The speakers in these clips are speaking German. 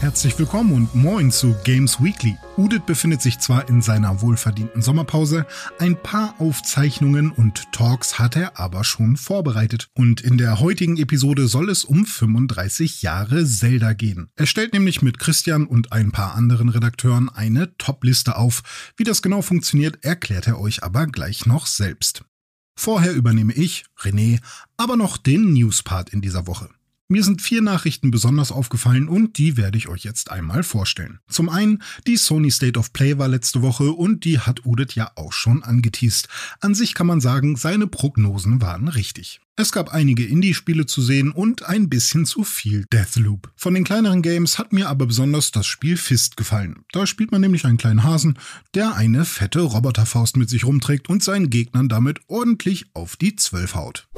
Herzlich willkommen und moin zu Games Weekly. Udit befindet sich zwar in seiner wohlverdienten Sommerpause, ein paar Aufzeichnungen und Talks hat er aber schon vorbereitet. Und in der heutigen Episode soll es um 35 Jahre Zelda gehen. Er stellt nämlich mit Christian und ein paar anderen Redakteuren eine Top-Liste auf. Wie das genau funktioniert, erklärt er euch aber gleich noch selbst. Vorher übernehme ich, René, aber noch den News-Part in dieser Woche. Mir sind vier Nachrichten besonders aufgefallen und die werde ich euch jetzt einmal vorstellen. Zum einen, die Sony State of Play war letzte Woche und die hat Udit ja auch schon angeteased. An sich kann man sagen, seine Prognosen waren richtig. Es gab einige Indie-Spiele zu sehen und ein bisschen zu viel Deathloop. Von den kleineren Games hat mir aber besonders das Spiel Fist gefallen. Da spielt man nämlich einen kleinen Hasen, der eine fette Roboterfaust mit sich rumträgt und seinen Gegnern damit ordentlich auf die Zwölf haut.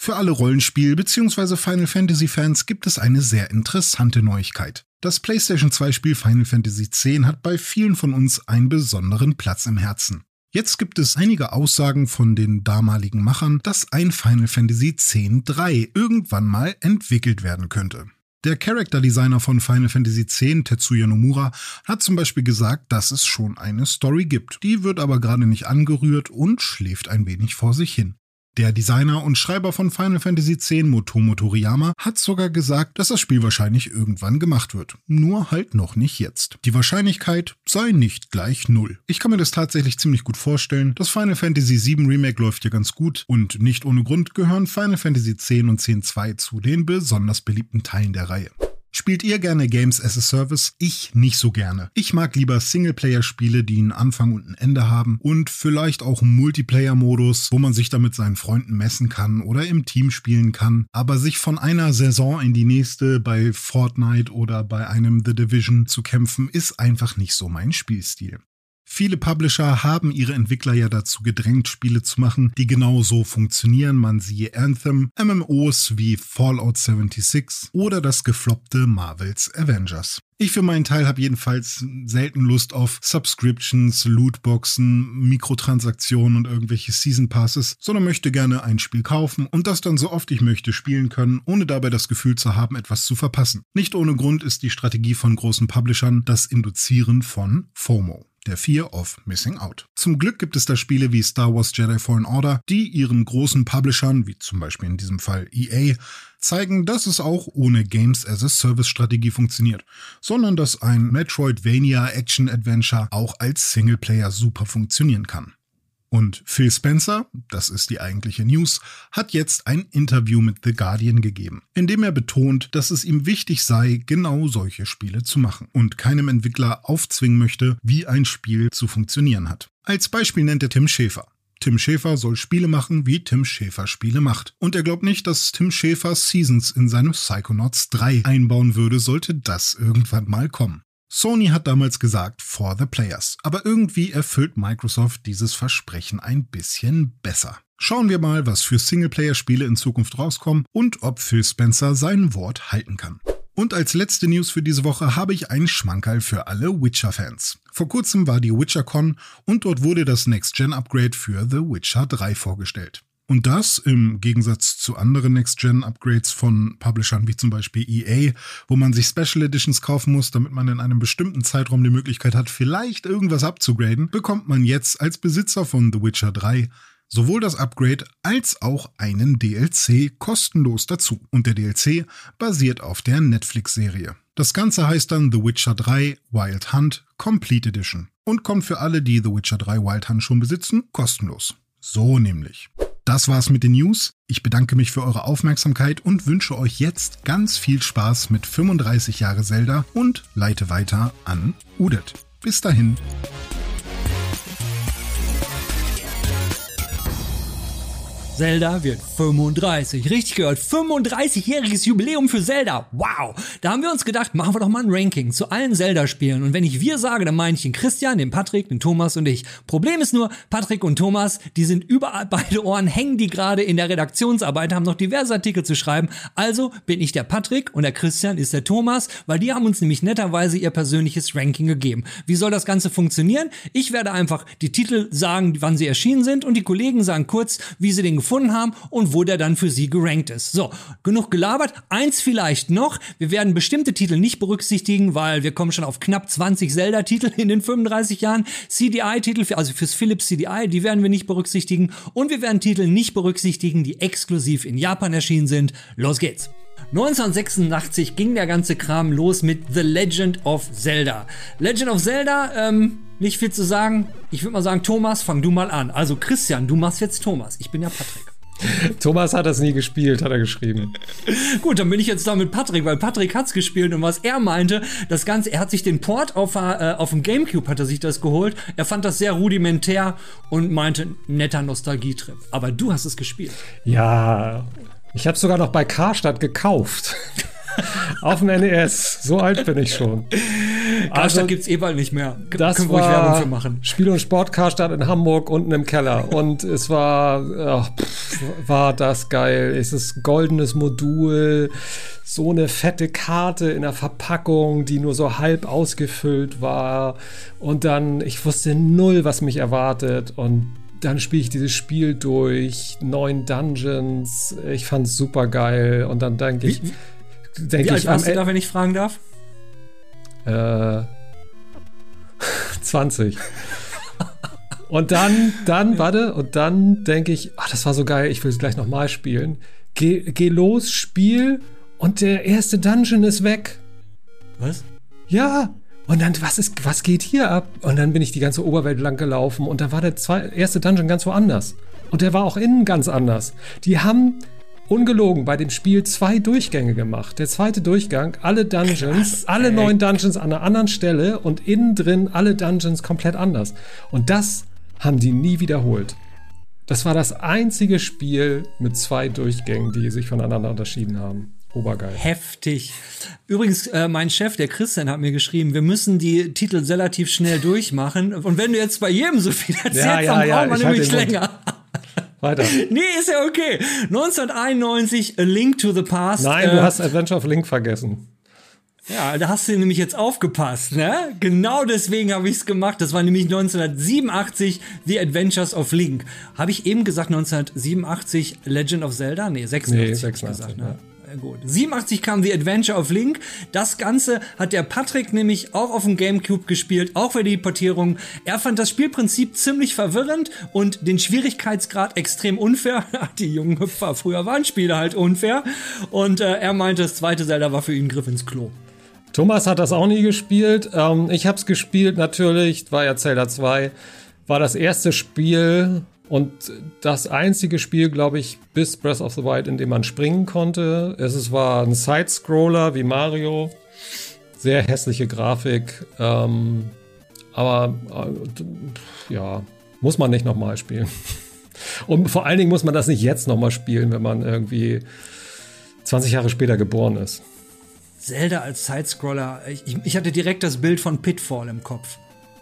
Für alle Rollenspiel- bzw. Final Fantasy-Fans gibt es eine sehr interessante Neuigkeit. Das PlayStation 2-Spiel Final Fantasy X hat bei vielen von uns einen besonderen Platz im Herzen. Jetzt gibt es einige Aussagen von den damaligen Machern, dass ein Final Fantasy X-3 irgendwann mal entwickelt werden könnte. Der Character Designer von Final Fantasy X, Tetsuya Nomura, hat zum Beispiel gesagt, dass es schon eine Story gibt. Die wird aber gerade nicht angerührt und schläft ein wenig vor sich hin. Der Designer und Schreiber von Final Fantasy X, Motomo Toriyama, hat sogar gesagt, dass das Spiel wahrscheinlich irgendwann gemacht wird. Nur halt noch nicht jetzt. Die Wahrscheinlichkeit sei nicht gleich null. Ich kann mir das tatsächlich ziemlich gut vorstellen. Das Final Fantasy VII Remake läuft ja ganz gut und nicht ohne Grund gehören Final Fantasy X und X-2 zu den besonders beliebten Teilen der Reihe. Spielt ihr gerne Games as a Service? Ich nicht so gerne. Ich mag lieber Singleplayer-Spiele, die einen Anfang und ein Ende haben und vielleicht auch einen Multiplayer-Modus, wo man sich da mit seinen Freunden messen kann oder im Team spielen kann. Aber sich von einer Saison in die nächste bei Fortnite oder bei einem The Division zu kämpfen, ist einfach nicht so mein Spielstil. Viele Publisher haben ihre Entwickler ja dazu gedrängt, Spiele zu machen, die genau so funktionieren. Man siehe Anthem, MMOs wie Fallout 76 oder das gefloppte Marvels Avengers. Ich für meinen Teil habe jedenfalls selten Lust auf Subscriptions, Lootboxen, Mikrotransaktionen und irgendwelche Season Passes, sondern möchte gerne ein Spiel kaufen und das dann so oft ich möchte spielen können, ohne dabei das Gefühl zu haben, etwas zu verpassen. Nicht ohne Grund ist die Strategie von großen Publishern das Induzieren von FOMO der Fear of Missing Out. Zum Glück gibt es da Spiele wie Star Wars Jedi Fallen Order, die ihren großen Publishern, wie zum Beispiel in diesem Fall EA, zeigen, dass es auch ohne Games as a Service Strategie funktioniert, sondern dass ein Metroidvania Action Adventure auch als Singleplayer super funktionieren kann. Und Phil Spencer, das ist die eigentliche News, hat jetzt ein Interview mit The Guardian gegeben, in dem er betont, dass es ihm wichtig sei, genau solche Spiele zu machen und keinem Entwickler aufzwingen möchte, wie ein Spiel zu funktionieren hat. Als Beispiel nennt er Tim Schäfer. Tim Schäfer soll Spiele machen, wie Tim Schäfer Spiele macht. Und er glaubt nicht, dass Tim Schäfer Seasons in seinem Psychonauts 3 einbauen würde, sollte das irgendwann mal kommen. Sony hat damals gesagt, for the players, aber irgendwie erfüllt Microsoft dieses Versprechen ein bisschen besser. Schauen wir mal, was für Singleplayer-Spiele in Zukunft rauskommen und ob Phil Spencer sein Wort halten kann. Und als letzte News für diese Woche habe ich einen Schmankerl für alle Witcher-Fans. Vor kurzem war die WitcherCon und dort wurde das Next-Gen-Upgrade für The Witcher 3 vorgestellt. Und das im Gegensatz zu anderen Next-Gen-Upgrades von Publishern wie zum Beispiel EA, wo man sich Special Editions kaufen muss, damit man in einem bestimmten Zeitraum die Möglichkeit hat, vielleicht irgendwas abzugraden, bekommt man jetzt als Besitzer von The Witcher 3 sowohl das Upgrade als auch einen DLC kostenlos dazu. Und der DLC basiert auf der Netflix-Serie. Das Ganze heißt dann The Witcher 3 Wild Hunt Complete Edition und kommt für alle, die The Witcher 3 Wild Hunt schon besitzen, kostenlos. So nämlich. Das war's mit den News. Ich bedanke mich für eure Aufmerksamkeit und wünsche euch jetzt ganz viel Spaß mit 35 Jahre Zelda und leite weiter an Udet. Bis dahin. Zelda wird 35. Richtig gehört, 35-jähriges Jubiläum für Zelda. Wow. Da haben wir uns gedacht, machen wir doch mal ein Ranking zu allen Zelda-Spielen. Und wenn ich wir sage, dann meine ich den Christian, den Patrick, den Thomas und ich. Problem ist nur, Patrick und Thomas, die sind überall beide Ohren, hängen die gerade in der Redaktionsarbeit, haben noch diverse Artikel zu schreiben. Also bin ich der Patrick und der Christian ist der Thomas, weil die haben uns nämlich netterweise ihr persönliches Ranking gegeben. Wie soll das Ganze funktionieren? Ich werde einfach die Titel sagen, wann sie erschienen sind und die Kollegen sagen kurz, wie sie den gefunden haben und wo der dann für sie gerankt ist. So, genug gelabert. Eins vielleicht noch. Wir werden bestimmte Titel nicht berücksichtigen, weil wir kommen schon auf knapp 20 Zelda-Titel in den 35 Jahren. CDI-Titel, also fürs Philips CDI, die werden wir nicht berücksichtigen. Und wir werden Titel nicht berücksichtigen, die exklusiv in Japan erschienen sind. Los geht's! 1986 ging der ganze Kram los mit The Legend of Zelda. Legend of Zelda, ähm, nicht viel zu sagen. Ich würde mal sagen, Thomas, fang du mal an. Also Christian, du machst jetzt Thomas. Ich bin ja Patrick. Thomas hat das nie gespielt, hat er geschrieben. Gut, dann bin ich jetzt da mit Patrick, weil Patrick hat's gespielt und was er meinte, das Ganze, er hat sich den Port auf, äh, auf dem Gamecube hat er sich das geholt. Er fand das sehr rudimentär und meinte, netter Nostalgietrip. Aber du hast es gespielt. Ja, ich habe sogar noch bei Karstadt gekauft. Auf dem NES. So alt bin ich schon. Karstadt also, gibt's eh bald nicht mehr. Das Können wir Werbung für machen. Spiel- und Sport Karstadt in Hamburg unten im Keller. Und es war, ach, pff, war das geil. Es ist goldenes Modul, so eine fette Karte in der Verpackung, die nur so halb ausgefüllt war. Und dann, ich wusste null, was mich erwartet. Und dann spiele ich dieses Spiel durch, neun Dungeons. Ich fand's super geil. Und dann denke ich. Wie? denke ich. Wie alt warst du da, wenn ich fragen darf? Äh, 20. und dann, dann, warte, und dann denke ich, ach, das war so geil, ich will es gleich nochmal spielen. Geh, geh los, Spiel und der erste Dungeon ist weg. Was? Ja. Und dann, was ist, was geht hier ab? Und dann bin ich die ganze Oberwelt lang gelaufen und da war der zwei, erste Dungeon ganz woanders. Und der war auch innen ganz anders. Die haben ungelogen bei dem Spiel zwei Durchgänge gemacht. Der zweite Durchgang, alle Dungeons, Krass, alle neun Dungeons an einer anderen Stelle und innen drin alle Dungeons komplett anders. Und das haben die nie wiederholt. Das war das einzige Spiel mit zwei Durchgängen, die sich voneinander unterschieden haben. Obergeil. Heftig. Übrigens, äh, mein Chef, der Christian, hat mir geschrieben, wir müssen die Titel relativ schnell durchmachen. Und wenn du jetzt bei jedem so viel erzählst, ja, ja, dann brauchen wir ja, nämlich länger. Weiter. Nee, ist ja okay. 1991, A Link to the Past. Nein, äh, du hast Adventure of Link vergessen. Ja, da hast du nämlich jetzt aufgepasst, ne? Genau deswegen habe ich es gemacht. Das war nämlich 1987 The Adventures of Link. Habe ich eben gesagt 1987 Legend of Zelda? Nee, 86. Nee, 86 gesagt, ne? Äh, gut. 87 kam The Adventure of Link. Das Ganze hat der Patrick nämlich auch auf dem Gamecube gespielt, auch für die Portierung. Er fand das Spielprinzip ziemlich verwirrend und den Schwierigkeitsgrad extrem unfair. die jungen Hüpfer früher waren Spiele halt unfair. Und äh, er meinte, das zweite Zelda war für ihn Griff ins Klo. Thomas hat das auch nie gespielt. Ähm, ich habe es gespielt natürlich, war ja Zelda 2. War das erste Spiel, und das einzige Spiel, glaube ich, bis Breath of the Wild, in dem man springen konnte. Es war ein Side-Scroller wie Mario. Sehr hässliche Grafik. Ähm, aber äh, ja, muss man nicht nochmal spielen. Und vor allen Dingen muss man das nicht jetzt nochmal spielen, wenn man irgendwie 20 Jahre später geboren ist. Zelda als Sidescroller, ich, ich hatte direkt das Bild von Pitfall im Kopf.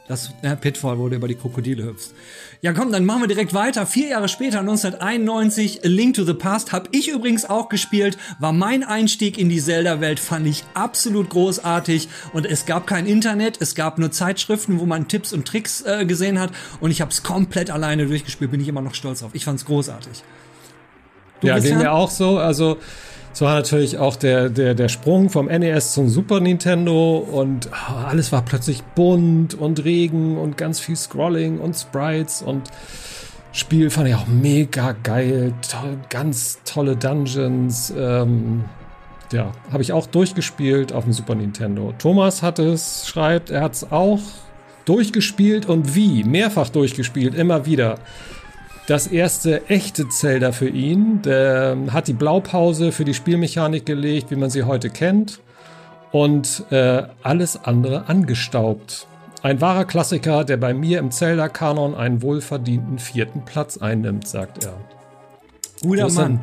Das ja, Pitfall, wo du über die Krokodile hüpfst. Ja, komm, dann machen wir direkt weiter. Vier Jahre später, 1991, A Link to the Past, habe ich übrigens auch gespielt. War mein Einstieg in die Zelda-Welt, fand ich absolut großartig. Und es gab kein Internet, es gab nur Zeitschriften, wo man Tipps und Tricks äh, gesehen hat. Und ich habe es komplett alleine durchgespielt, bin ich immer noch stolz auf. Ich fand's großartig. Du ja, ging mir auch so. Also es war natürlich auch der, der, der Sprung vom NES zum Super Nintendo und oh, alles war plötzlich bunt und Regen und ganz viel Scrolling und Sprites und Spiel fand ich auch mega geil. Toll, ganz tolle Dungeons. Ähm, ja, habe ich auch durchgespielt auf dem Super Nintendo. Thomas hat es, schreibt, er hat es auch durchgespielt und wie? Mehrfach durchgespielt, immer wieder das erste echte Zelda für ihn. Der hat die Blaupause für die Spielmechanik gelegt, wie man sie heute kennt. Und äh, alles andere angestaubt. Ein wahrer Klassiker, der bei mir im Zelda-Kanon einen wohlverdienten vierten Platz einnimmt, sagt er. Guter Mann.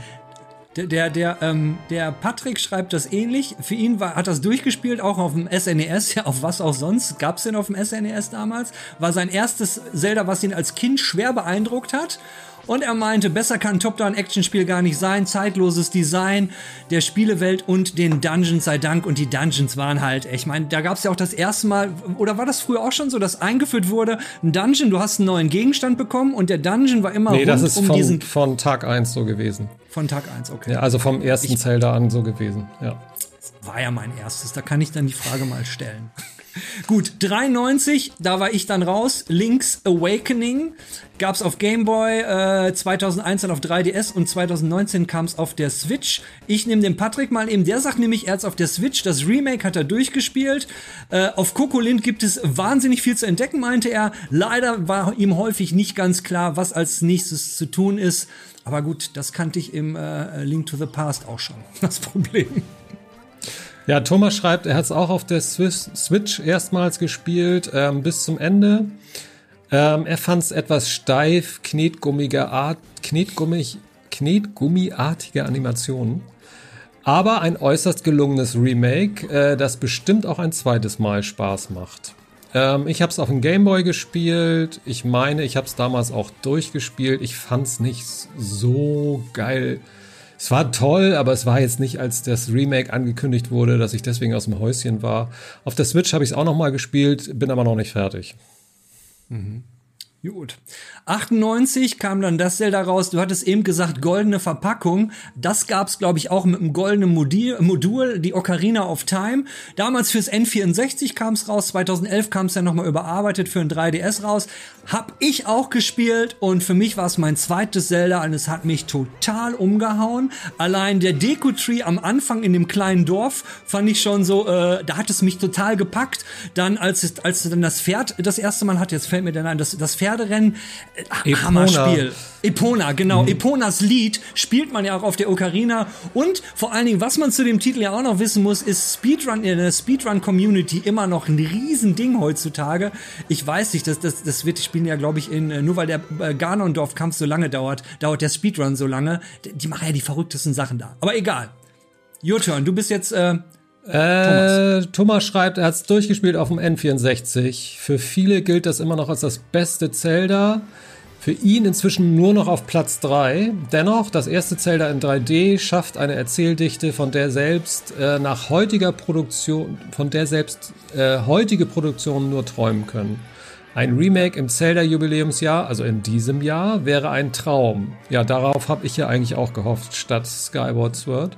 Der, der, der, ähm, der Patrick schreibt das ähnlich. Für ihn war, hat das durchgespielt, auch auf dem SNES, ja, auf was auch sonst. Gab es denn auf dem SNES damals? War sein erstes Zelda, was ihn als Kind schwer beeindruckt hat. Und er meinte, besser kann ein Top-Down-Action-Spiel gar nicht sein. Zeitloses Design der Spielewelt und den Dungeons sei Dank. Und die Dungeons waren halt, ich meine, da gab es ja auch das erste Mal, oder war das früher auch schon so, dass eingeführt wurde, ein Dungeon, du hast einen neuen Gegenstand bekommen und der Dungeon war immer nee, das ist um von, diesen von Tag 1 so gewesen. Von Tag 1, okay. Ja, also vom ersten ich, Zelda an so gewesen, ja. War ja mein erstes, da kann ich dann die Frage mal stellen. Gut, 93, da war ich dann raus. Link's Awakening gab's auf Game Boy, äh, 2001 dann auf 3DS und 2019 kam's auf der Switch. Ich nehme den Patrick mal eben, der sagt nämlich, er hat's auf der Switch, das Remake hat er durchgespielt. Äh, auf Kokolint gibt es wahnsinnig viel zu entdecken, meinte er. Leider war ihm häufig nicht ganz klar, was als nächstes zu tun ist. Aber gut, das kannte ich im äh, Link to the Past auch schon, das Problem. Ja, Thomas schreibt, er hat es auch auf der Switch erstmals gespielt, ähm, bis zum Ende. Ähm, er fand es etwas steif, knetgummige Art, knetgummig, knetgummiartige Animationen. Aber ein äußerst gelungenes Remake, äh, das bestimmt auch ein zweites Mal Spaß macht. Ähm, ich habe es auf dem Gameboy gespielt. Ich meine, ich habe es damals auch durchgespielt. Ich fand es nicht so geil es war toll, aber es war jetzt nicht, als das Remake angekündigt wurde, dass ich deswegen aus dem Häuschen war. Auf der Switch habe ich es auch noch mal gespielt, bin aber noch nicht fertig. Mhm. Gut. 98 kam dann das Zelda raus. Du hattest eben gesagt, goldene Verpackung. Das gab's, glaube ich, auch mit einem goldenen Modul, Modul, die Ocarina of Time. Damals fürs N64 kam's raus. 2011 kam's dann nochmal überarbeitet für ein 3DS raus. Hab ich auch gespielt und für mich war es mein zweites Zelda und es hat mich total umgehauen. Allein der Deko-Tree am Anfang in dem kleinen Dorf fand ich schon so, äh, da hat es mich total gepackt. Dann, als es, als dann das Pferd das erste Mal hat, jetzt fällt mir dann ein, das, das Pferderennen, äh, Hammerspiel. Epona, genau. Mhm. Eponas Lied spielt man ja auch auf der Ocarina. Und vor allen Dingen, was man zu dem Titel ja auch noch wissen muss, ist Speedrun in der Speedrun-Community immer noch ein Riesending heutzutage. Ich weiß nicht, das, das, das wird, spielen ja, glaube ich, in, äh, nur weil der äh, Ganondorf-Kampf so lange dauert, dauert der Speedrun so lange. Die machen ja die verrücktesten Sachen da. Aber egal. Your turn. Du bist jetzt, äh, äh, Thomas. Thomas schreibt, er hat es durchgespielt auf dem N64. Für viele gilt das immer noch als das beste Zelda. Für ihn inzwischen nur noch auf Platz 3. Dennoch, das erste Zelda in 3D schafft eine Erzähldichte, von der selbst äh, nach heutiger Produktion, von der selbst äh, heutige Produktionen nur träumen können. Ein Remake im Zelda-Jubiläumsjahr, also in diesem Jahr, wäre ein Traum. Ja, darauf habe ich ja eigentlich auch gehofft, statt Skyward Sword.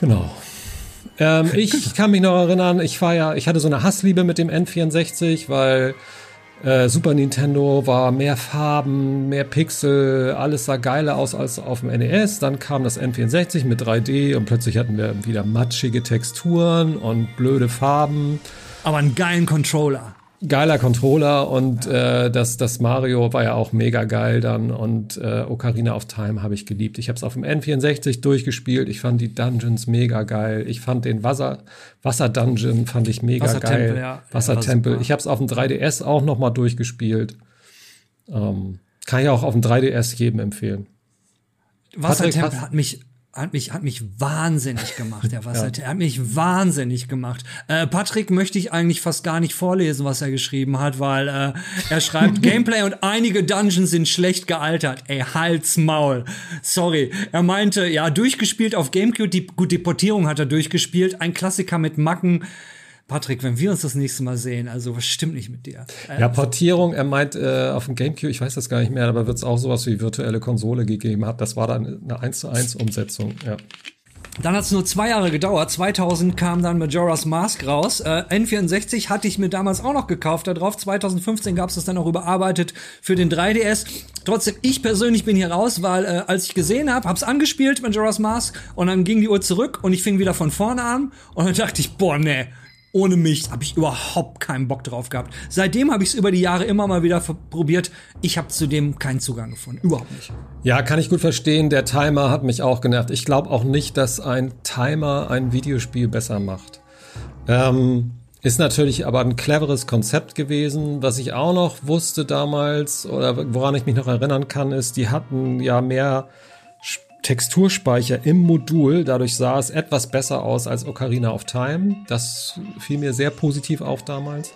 Genau. Ähm, ich kann mich noch erinnern, ich war ja, ich hatte so eine Hassliebe mit dem N64, weil äh, Super Nintendo war mehr Farben, mehr Pixel, alles sah geiler aus als auf dem NES. Dann kam das N64 mit 3D und plötzlich hatten wir wieder matschige Texturen und blöde Farben. Aber einen geilen Controller geiler Controller und äh, das, das Mario war ja auch mega geil dann und äh, Ocarina of Time habe ich geliebt. Ich habe es auf dem N64 durchgespielt. Ich fand die Dungeons mega geil. Ich fand den Wasser Wasser Dungeon fand ich mega Wassertempel, geil. Ja. Wassertempel. Ja, ich habe es auf dem 3DS auch noch mal durchgespielt. Ähm, kann ich auch auf dem 3DS jedem empfehlen. Wassertempel hat mich hat mich, hat mich wahnsinnig gemacht, der Wasser. ja. Er hat mich wahnsinnig gemacht. Äh, Patrick möchte ich eigentlich fast gar nicht vorlesen, was er geschrieben hat, weil äh, er schreibt, Gameplay und einige Dungeons sind schlecht gealtert. Ey, Hals Maul. Sorry. Er meinte, ja, durchgespielt auf Gamecube, die, gut, die Portierung hat er durchgespielt, ein Klassiker mit Macken. Patrick, wenn wir uns das nächste Mal sehen, also was stimmt nicht mit dir? Ja, Portierung, er meint äh, auf dem GameCube, ich weiß das gar nicht mehr, aber wird es auch sowas wie virtuelle Konsole gegeben hat. Das war dann eine 1 zu 1 Umsetzung, ja. Dann hat es nur zwei Jahre gedauert. 2000 kam dann Majora's Mask raus. Äh, N64 hatte ich mir damals auch noch gekauft da drauf. 2015 gab es das dann auch überarbeitet für den 3DS. Trotzdem, ich persönlich bin hier raus, weil äh, als ich gesehen habe, hab's angespielt, Majora's Mask, und dann ging die Uhr zurück und ich fing wieder von vorne an. Und dann dachte ich, boah, nee, ohne mich habe ich überhaupt keinen Bock drauf gehabt. Seitdem habe ich es über die Jahre immer mal wieder probiert. Ich habe zudem keinen Zugang gefunden. Überhaupt nicht. Ja, kann ich gut verstehen. Der Timer hat mich auch genervt. Ich glaube auch nicht, dass ein Timer ein Videospiel besser macht. Ähm, Ist natürlich aber ein cleveres Konzept gewesen. Was ich auch noch wusste damals oder woran ich mich noch erinnern kann, ist, die hatten ja mehr Texturspeicher im Modul. Dadurch sah es etwas besser aus als Ocarina of Time. Das fiel mir sehr positiv auf damals.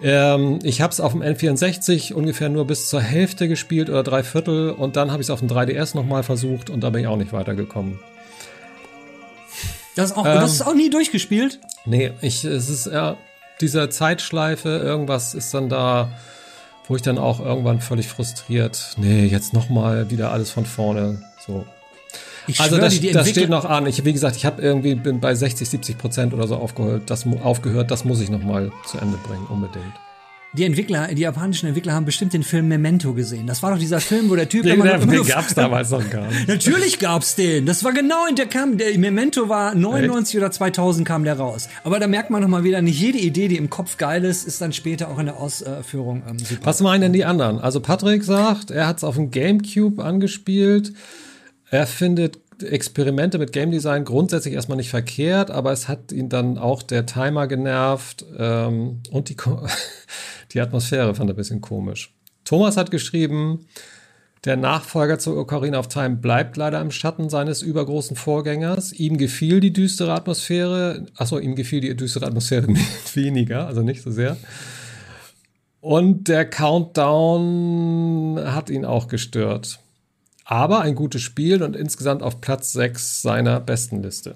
Ähm, ich habe es auf dem N64 ungefähr nur bis zur Hälfte gespielt oder drei Viertel und dann habe ich es auf dem 3DS nochmal versucht und da bin ich auch nicht weitergekommen. Das, auch, ähm, das ist auch nie durchgespielt? Nee, ich, es ist ja dieser Zeitschleife, irgendwas ist dann da, wo ich dann auch irgendwann völlig frustriert, nee, jetzt nochmal wieder alles von vorne, so. Ich also das, die, das steht noch an. Ich, wie gesagt, ich habe irgendwie bin bei 60, 70 Prozent oder so aufgehört. Das, aufgehört. das muss ich noch mal zu Ende bringen, unbedingt. Die Entwickler, die japanischen Entwickler haben bestimmt den Film Memento gesehen. Das war doch dieser Film, wo der Typ den, immer, den, gab's damals noch gar nicht. Natürlich gab's den. Das war genau in der kam der Memento war 99 Echt? oder 2000 kam der raus. Aber da merkt man noch mal wieder, nicht jede Idee, die im Kopf geil ist, ist dann später auch in der Ausführung ähm, super. Was meinen denn die anderen? Also Patrick sagt, er hat's auf dem GameCube angespielt. Er findet Experimente mit Game Design grundsätzlich erstmal nicht verkehrt, aber es hat ihn dann auch der Timer genervt ähm, und die, die Atmosphäre fand er ein bisschen komisch. Thomas hat geschrieben, der Nachfolger zu Ocarina of Time bleibt leider im Schatten seines übergroßen Vorgängers. Ihm gefiel die düstere Atmosphäre. Achso, ihm gefiel die düstere Atmosphäre weniger, also nicht so sehr. Und der Countdown hat ihn auch gestört aber ein gutes Spiel und insgesamt auf Platz 6 seiner besten Liste.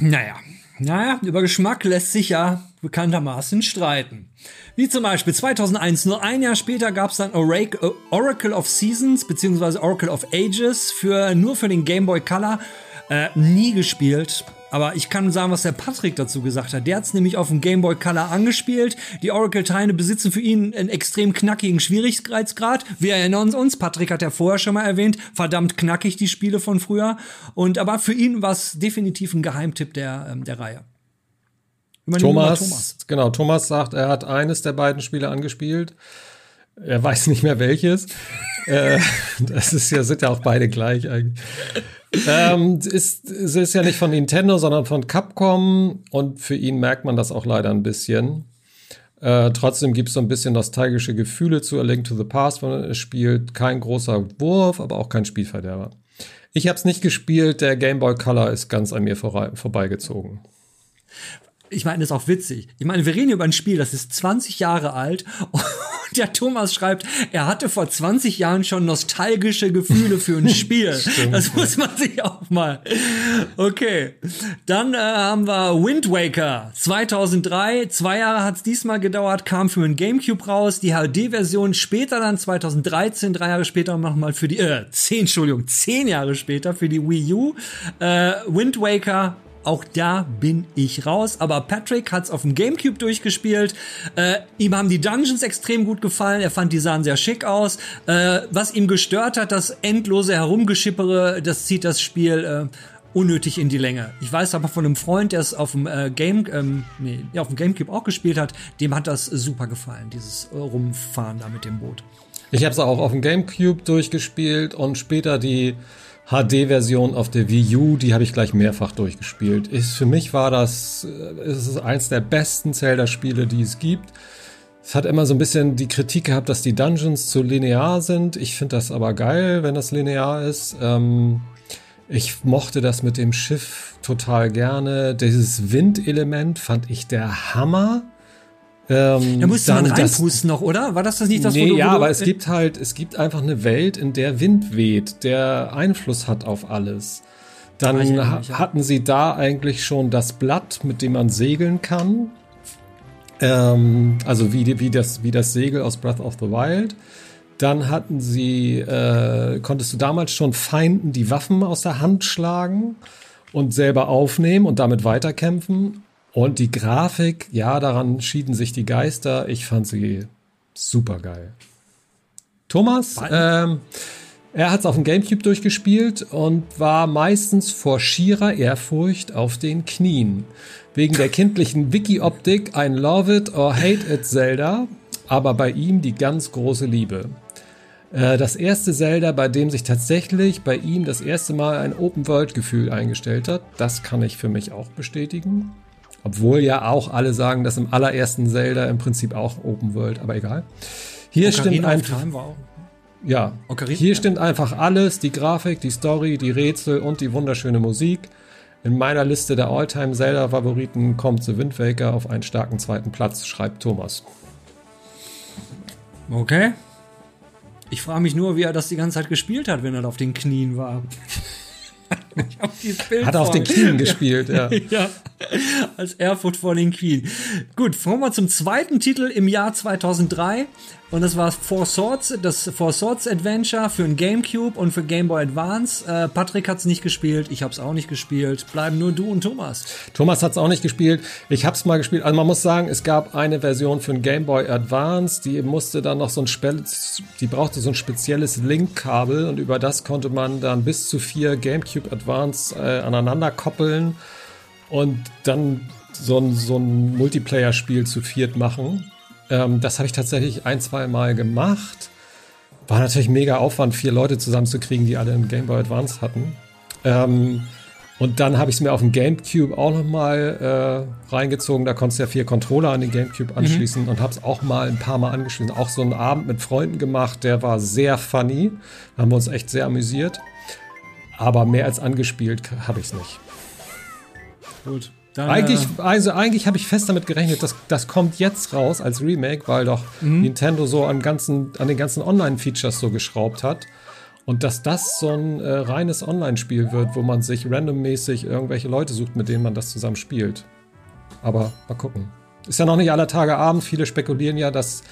Naja, naja, über Geschmack lässt sich ja bekanntermaßen streiten. Wie zum Beispiel 2001, nur ein Jahr später gab es dann Oracle of Seasons bzw. Oracle of Ages für nur für den Game Boy Color. Äh, nie gespielt. Aber ich kann sagen, was der Patrick dazu gesagt hat. Der hat es nämlich auf dem Game Boy Color angespielt. Die Oracle-Teile besitzen für ihn einen extrem knackigen Schwierigkeitsgrad. Wir erinnern uns, Patrick hat ja vorher schon mal erwähnt, verdammt knackig die Spiele von früher. Und aber für ihn war es definitiv ein Geheimtipp der, ähm, der Reihe. Thomas, Thomas, genau, Thomas sagt, er hat eines der beiden Spiele angespielt. Er weiß nicht mehr welches. äh, das ist ja, sind ja auch beide gleich eigentlich ähm, ist, es ist ja nicht von Nintendo, sondern von Capcom und für ihn merkt man das auch leider ein bisschen. Äh, trotzdem gibt es so ein bisschen nostalgische Gefühle zu A Link to the Past, man es spielt. Kein großer Wurf, aber auch kein Spielverderber. Ich habe es nicht gespielt, der Game Boy Color ist ganz an mir vor, vorbeigezogen ich meine, das ist auch witzig. Ich meine, wir reden über ein Spiel, das ist 20 Jahre alt und der Thomas schreibt, er hatte vor 20 Jahren schon nostalgische Gefühle für ein Spiel. Stimmt, das muss man sich auch mal. Okay. Dann äh, haben wir Wind Waker 2003. Zwei Jahre hat es diesmal gedauert, kam für ein Gamecube raus. Die HD-Version später dann 2013, drei Jahre später nochmal für die, äh, zehn, Entschuldigung, zehn Jahre später für die Wii U. Äh, Wind Waker auch da bin ich raus. Aber Patrick hat es auf dem Gamecube durchgespielt. Äh, ihm haben die Dungeons extrem gut gefallen. Er fand, die sahen sehr schick aus. Äh, was ihm gestört hat, das endlose Herumgeschippere, das zieht das Spiel äh, unnötig in die Länge. Ich weiß aber von einem Freund, der es auf dem äh, Game, ähm, nee, ja, auf dem Gamecube auch gespielt hat, dem hat das super gefallen, dieses äh, Rumfahren da mit dem Boot. Ich habe es auch auf dem Gamecube durchgespielt und später die HD-Version auf der Wii U, die habe ich gleich mehrfach durchgespielt. Ist, für mich war das, äh, ist es eins der besten Zelda-Spiele, die es gibt. Es hat immer so ein bisschen die Kritik gehabt, dass die Dungeons zu linear sind. Ich finde das aber geil, wenn das linear ist. Ähm, ich mochte das mit dem Schiff total gerne. Dieses Windelement fand ich der Hammer. Ähm, da musste man reinpusten noch, oder? War das das nicht das, nee, wo du, ja, wo aber es gibt halt, es gibt einfach eine Welt, in der Wind weht, der Einfluss hat auf alles. Dann ha hatten sie da eigentlich schon das Blatt, mit dem man segeln kann. Ähm, also wie, wie, das, wie das Segel aus Breath of the Wild. Dann hatten sie, äh, konntest du damals schon Feinden die Waffen aus der Hand schlagen und selber aufnehmen und damit weiterkämpfen. Und die Grafik, ja, daran schieden sich die Geister. Ich fand sie super geil. Thomas, ähm, er hat es auf dem Gamecube durchgespielt und war meistens vor schierer Ehrfurcht auf den Knien. Wegen der kindlichen Wiki-Optik ein Love It or Hate It Zelda, aber bei ihm die ganz große Liebe. Äh, das erste Zelda, bei dem sich tatsächlich bei ihm das erste Mal ein Open-World-Gefühl eingestellt hat, das kann ich für mich auch bestätigen. Obwohl ja auch alle sagen, dass im allerersten Zelda im Prinzip auch Open World, aber egal. Hier Ocarina stimmt einfach. Ja, Ocarina? hier stimmt einfach alles: die Grafik, die Story, die Rätsel und die wunderschöne Musik. In meiner Liste der Alltime Zelda-Favoriten kommt The Wind Waker auf einen starken zweiten Platz, schreibt Thomas. Okay. Ich frage mich nur, wie er das die ganze Zeit gespielt hat, wenn er auf den Knien war. Hat auf den Knien gespielt, ja. ja. Als Erfurt vor den Knien. Gut, kommen wir zum zweiten Titel im Jahr 2003. Und das war Four Swords, das Four Swords Adventure für ein Gamecube und für Game Boy Advance. Äh, Patrick hat es nicht gespielt, ich habe es auch nicht gespielt. Bleiben nur du und Thomas. Thomas hat es auch nicht gespielt. Ich habe es mal gespielt. Also man muss sagen, es gab eine Version für ein Game Boy Advance, die musste dann noch so ein Spe die brauchte so ein spezielles Link-Kabel und über das konnte man dann bis zu vier Gamecube Advance äh, aneinander koppeln und dann so ein, so ein Multiplayer-Spiel zu viert machen. Ähm, das habe ich tatsächlich ein, zwei Mal gemacht. War natürlich mega Aufwand, vier Leute zusammenzukriegen, die alle einen Game Boy Advance hatten. Ähm, und dann habe ich es mir auf dem GameCube auch nochmal äh, reingezogen. Da konntest du ja vier Controller an den GameCube mhm. anschließen mhm. und habe es auch mal ein paar Mal angeschlossen. Auch so einen Abend mit Freunden gemacht, der war sehr funny. Da haben wir uns echt sehr amüsiert. Aber mehr als angespielt habe ich es nicht. Gut. Dann, eigentlich, äh, also eigentlich habe ich fest damit gerechnet, dass das kommt jetzt raus als Remake, weil doch mhm. Nintendo so an, ganzen, an den ganzen Online-Features so geschraubt hat. Und dass das so ein äh, reines Online-Spiel wird, wo man sich randommäßig irgendwelche Leute sucht, mit denen man das zusammen spielt. Aber mal gucken. Ist ja noch nicht aller Tage Abend. Viele spekulieren ja, dass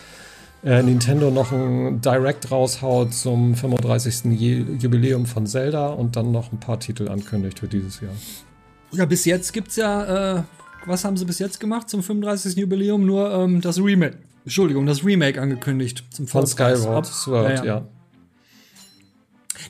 äh, Nintendo noch ein Direct raushaut zum 35. Jubiläum von Zelda und dann noch ein paar Titel ankündigt für dieses Jahr. Ja, bis jetzt gibt's ja, äh, was haben sie bis jetzt gemacht zum 35. Jubiläum? Nur ähm, das Remake. Entschuldigung, das Remake angekündigt zum Von Skyward Sword, ja, ja.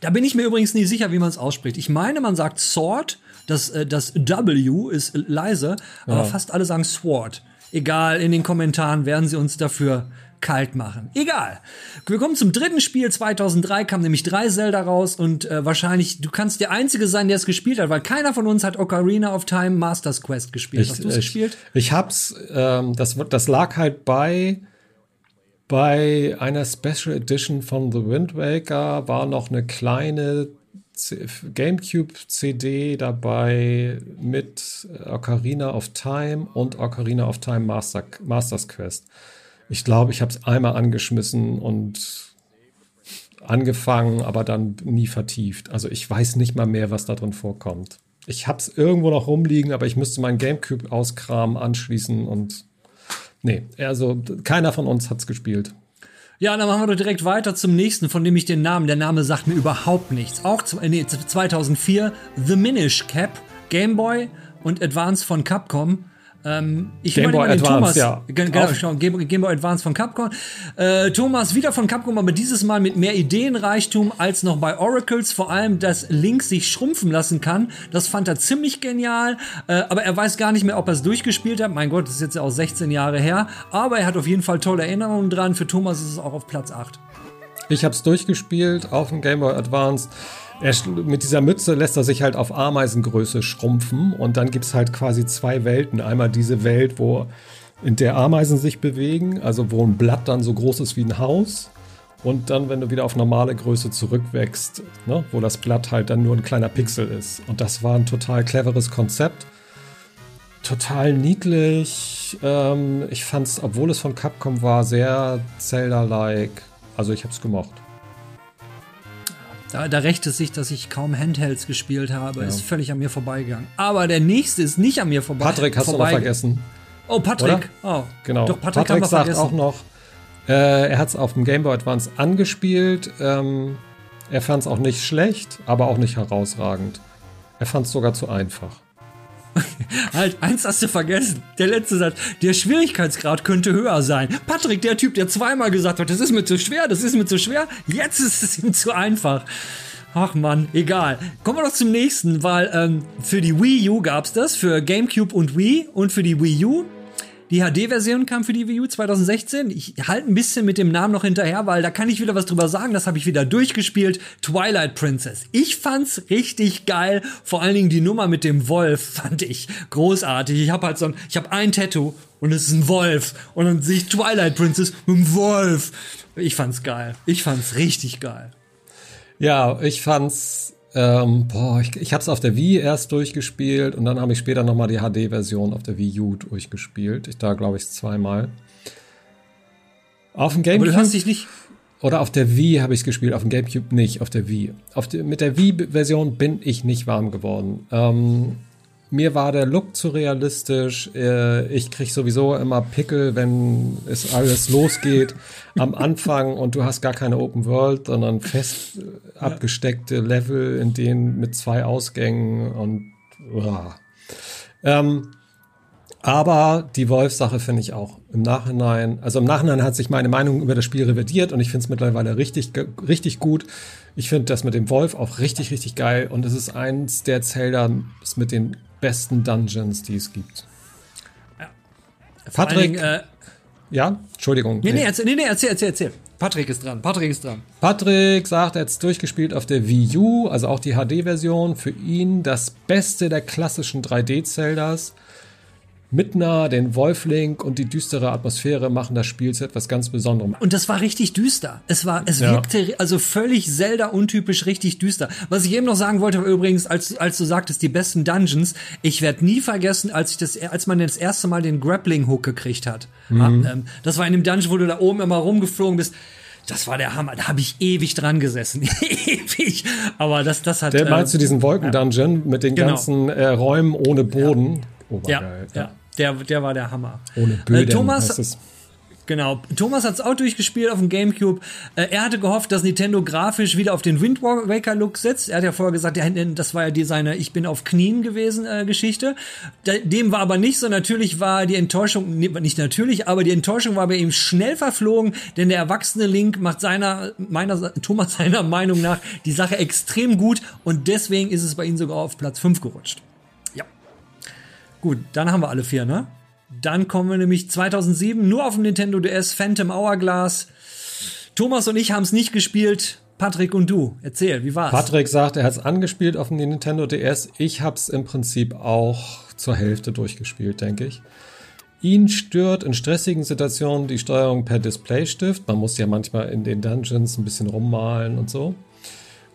Da bin ich mir übrigens nie sicher, wie man es ausspricht. Ich meine, man sagt Sword, das, äh, das W ist leise, aber ja. fast alle sagen Sword. Egal, in den Kommentaren werden sie uns dafür kalt machen. Egal. Wir kommen zum dritten Spiel. 2003 kam nämlich drei Zelda raus und äh, wahrscheinlich, du kannst der Einzige sein, der es gespielt hat, weil keiner von uns hat Ocarina of Time Masters Quest gespielt. Ich, Hast du es gespielt? Ich hab's, ähm, das, das lag halt bei bei einer Special Edition von The Wind Waker war noch eine kleine GameCube CD dabei mit Ocarina of Time und Ocarina of Time Master, Masters Quest. Ich glaube, ich habe es einmal angeschmissen und angefangen, aber dann nie vertieft. Also ich weiß nicht mal mehr, was da drin vorkommt. Ich habe es irgendwo noch rumliegen, aber ich müsste meinen Gamecube auskramen, anschließen und nee, also keiner von uns hat es gespielt. Ja, dann machen wir doch direkt weiter zum nächsten, von dem ich den Namen, der Name sagt mir überhaupt nichts. Auch nee, 2004 The Minish Cap, Game Boy und Advance von Capcom. Ähm, ich Game Boy Advance, Thomas, ja. Genau, Game, Game, Boy Advance von Capcom. Äh, Thomas wieder von Capcom, aber dieses Mal mit mehr Ideenreichtum als noch bei Oracles. Vor allem, dass Link sich schrumpfen lassen kann. Das fand er ziemlich genial. Äh, aber er weiß gar nicht mehr, ob er es durchgespielt hat. Mein Gott, das ist jetzt ja auch 16 Jahre her. Aber er hat auf jeden Fall tolle Erinnerungen dran. Für Thomas ist es auch auf Platz 8. Ich habe es durchgespielt auf dem Game Boy Advance. Er, mit dieser Mütze lässt er sich halt auf Ameisengröße schrumpfen und dann gibt es halt quasi zwei Welten. Einmal diese Welt, wo in der Ameisen sich bewegen, also wo ein Blatt dann so groß ist wie ein Haus. Und dann, wenn du wieder auf normale Größe zurückwächst, ne, wo das Blatt halt dann nur ein kleiner Pixel ist. Und das war ein total cleveres Konzept. Total niedlich. Ähm, ich fand es, obwohl es von Capcom war, sehr Zelda-like. Also ich habe es gemocht. Da, da rächt es sich, dass ich kaum Handhelds gespielt habe. Ja. Ist völlig an mir vorbeigegangen. Aber der nächste ist nicht an mir vorbei. Patrick hast du noch vergessen. Oh, Patrick. Oh, genau. Doch, Patrick, Patrick sagt vergessen. auch noch, äh, er hat es auf dem Game Boy Advance angespielt. Ähm, er fand es auch nicht schlecht, aber auch nicht herausragend. Er fand es sogar zu einfach. halt, eins hast du vergessen. Der letzte Satz. Der Schwierigkeitsgrad könnte höher sein. Patrick, der Typ, der zweimal gesagt hat, das ist mir zu schwer, das ist mir zu schwer. Jetzt ist es ihm zu einfach. Ach man, egal. Kommen wir doch zum nächsten, weil ähm, für die Wii U gab's das, für GameCube und Wii und für die Wii U Die HD-Version kam für die Wii U 2016. Ich halte ein bisschen mit dem Namen noch hinterher, weil da kann ich wieder was drüber sagen. Das habe ich wieder durchgespielt. Twilight Princess. Ich fand's richtig geil. Vor allen Dingen die Nummer mit dem Wolf fand ich großartig. Ich habe halt so ein, ich habe ein Tattoo und es ist ein Wolf und dann sehe ich Twilight Princess mit einem Wolf. Ich fand's geil. Ich fand's richtig geil. Ja, ich fand's ähm, boah, ich, ich habe es auf der Wii erst durchgespielt und dann habe ich später noch mal die HD-Version auf der Wii U durchgespielt. Ich da glaube ich zweimal. Auf dem GameCube. Aber du hast dich nicht. Oder auf der Wii habe ich es gespielt, auf dem GameCube nicht, auf der Wii. Auf die, mit der Wii-Version bin ich nicht warm geworden. Ähm, mir war der Look zu realistisch. Äh, ich krieg sowieso immer Pickel, wenn es alles losgeht am Anfang und du hast gar keine Open World, sondern fest abgesteckte Level, in denen mit zwei Ausgängen und uh. ähm, aber die Wolf-Sache finde ich auch im Nachhinein, also im Nachhinein hat sich meine Meinung über das Spiel revidiert und ich finde es mittlerweile richtig, richtig gut. Ich finde das mit dem Wolf auch richtig, richtig geil und es ist eins der Zelda mit den besten Dungeons, die es gibt. Ja. Patrick. Dingen, äh, ja, Entschuldigung. Nee, nee, erzähl, nee, nee, erzähl, erzähl, erzähl. Patrick ist dran. Patrick ist dran. Patrick sagt, er hat durchgespielt auf der Wii U, also auch die HD-Version. Für ihn das Beste der klassischen 3D-Zeldas. Midna, den Wolflink und die düstere Atmosphäre machen das Spiel zu etwas ganz Besonderem. Und das war richtig düster. Es war, es ja. wirkte also völlig Zelda-untypisch richtig düster. Was ich eben noch sagen wollte, übrigens, als, als du sagtest, die besten Dungeons, ich werde nie vergessen, als ich das, als man das erste Mal den Grappling-Hook gekriegt hat. Mhm. Ähm, das war in dem Dungeon, wo du da oben immer rumgeflogen bist. Das war der Hammer. Da habe ich ewig dran gesessen. ewig. Aber das, das hat. Der meinst äh, du diesen Wolken-Dungeon ja. mit den genau. ganzen äh, Räumen ohne Boden? Ja. Obergeil. Ja, ja. Der, der war der Hammer. Ohne Böden, äh, Thomas, Genau. Thomas hat es auch durchgespielt auf dem Gamecube. Äh, er hatte gehofft, dass Nintendo grafisch wieder auf den Wind Waker Look setzt. Er hat ja vorher gesagt, das war ja die seine Ich bin auf Knien gewesen äh, Geschichte. Dem war aber nicht so. Natürlich war die Enttäuschung, nicht natürlich, aber die Enttäuschung war bei ihm schnell verflogen, denn der erwachsene Link macht seiner, meiner, Thomas seiner Meinung nach die Sache extrem gut und deswegen ist es bei ihm sogar auf Platz 5 gerutscht. Gut, dann haben wir alle vier, ne? Dann kommen wir nämlich 2007 nur auf dem Nintendo DS Phantom Hourglass. Thomas und ich haben es nicht gespielt. Patrick und du, erzähl, wie war's? Patrick sagt, er hat es angespielt auf dem Nintendo DS. Ich habe es im Prinzip auch zur Hälfte durchgespielt, denke ich. Ihn stört in stressigen Situationen die Steuerung per Displaystift. Man muss ja manchmal in den Dungeons ein bisschen rummalen und so.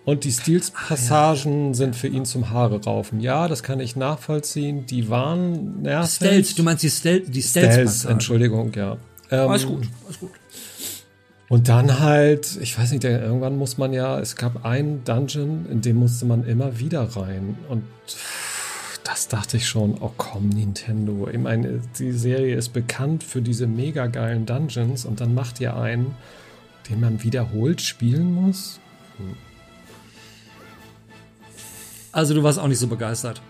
Und die Steals-Passagen ja. sind für ihn zum Haare raufen. Ja, das kann ich nachvollziehen. Die waren nervig. Stealth, du meinst die Stealth, die Stealth, Entschuldigung, ja. Ähm, alles gut, alles gut. Und dann halt, ich weiß nicht, irgendwann muss man ja, es gab einen Dungeon, in dem musste man immer wieder rein. Und das dachte ich schon, oh komm, Nintendo. Ich meine, die Serie ist bekannt für diese mega geilen Dungeons und dann macht ihr einen, den man wiederholt spielen muss. Hm. Also du warst auch nicht so begeistert.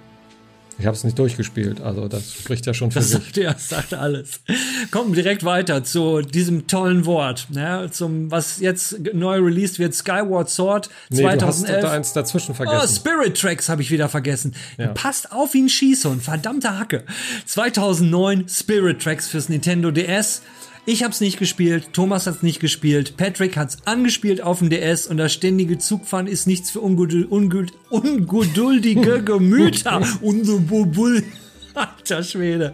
Ich habe es nicht durchgespielt, also das spricht ja schon für das sich. Sagt, ja, das sagt alles. Kommen direkt weiter zu diesem tollen Wort, ne, zum was jetzt neu released wird, Skyward Sword nee, 2011. Du hast da eins dazwischen vergessen. Oh, Spirit Tracks habe ich wieder vergessen. Ja. Passt auf wie ein Schießhund, verdammte Hacke. 2009 Spirit Tracks fürs Nintendo DS. Ich hab's nicht gespielt, Thomas hat's nicht gespielt, Patrick hat's angespielt auf dem DS und das ständige Zugfahren ist nichts für ungeduld, ungeduld, ungeduldige Gemüter. Unser Bubul. Alter Schwede.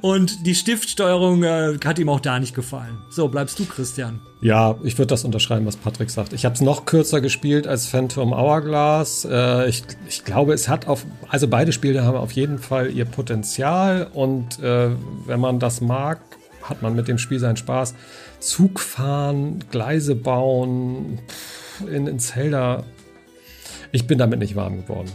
Und die Stiftsteuerung äh, hat ihm auch da nicht gefallen. So, bleibst du, Christian. Ja, ich würde das unterschreiben, was Patrick sagt. Ich habe es noch kürzer gespielt als Phantom Hourglass. Äh, ich, ich glaube, es hat auf, also beide Spiele haben auf jeden Fall ihr Potenzial und äh, wenn man das mag, hat man mit dem Spiel seinen Spaß. Zug fahren, Gleise bauen, in, in Zelda. Ich bin damit nicht warm geworden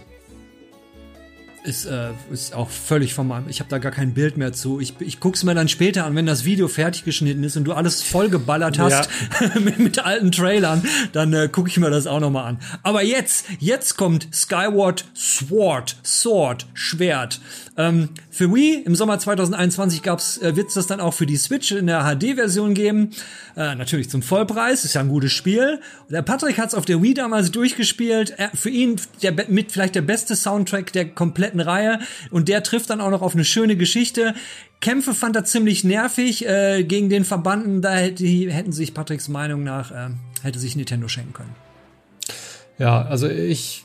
ist, äh, ist auch völlig von meinem. Ich habe da gar kein Bild mehr zu. Ich, ich guck's mir dann später an, wenn das Video fertig geschnitten ist und du alles vollgeballert hast ja. mit, mit, alten Trailern, dann äh, gucke ich mir das auch nochmal an. Aber jetzt, jetzt kommt Skyward Sword, Sword, Schwert. Ähm, für Wii im Sommer 2021 gab's, äh, wird's das dann auch für die Switch in der HD-Version geben. Äh, natürlich zum Vollpreis, ist ja ein gutes Spiel. Der Patrick hat's auf der Wii damals durchgespielt. Er, für ihn der, mit vielleicht der beste Soundtrack der kompletten kompletten Reihe und der trifft dann auch noch auf eine schöne Geschichte. Kämpfe fand er ziemlich nervig äh, gegen den Verbanden, da hätte, hätten sich Patricks Meinung nach äh, hätte sich Nintendo schenken können. Ja, also ich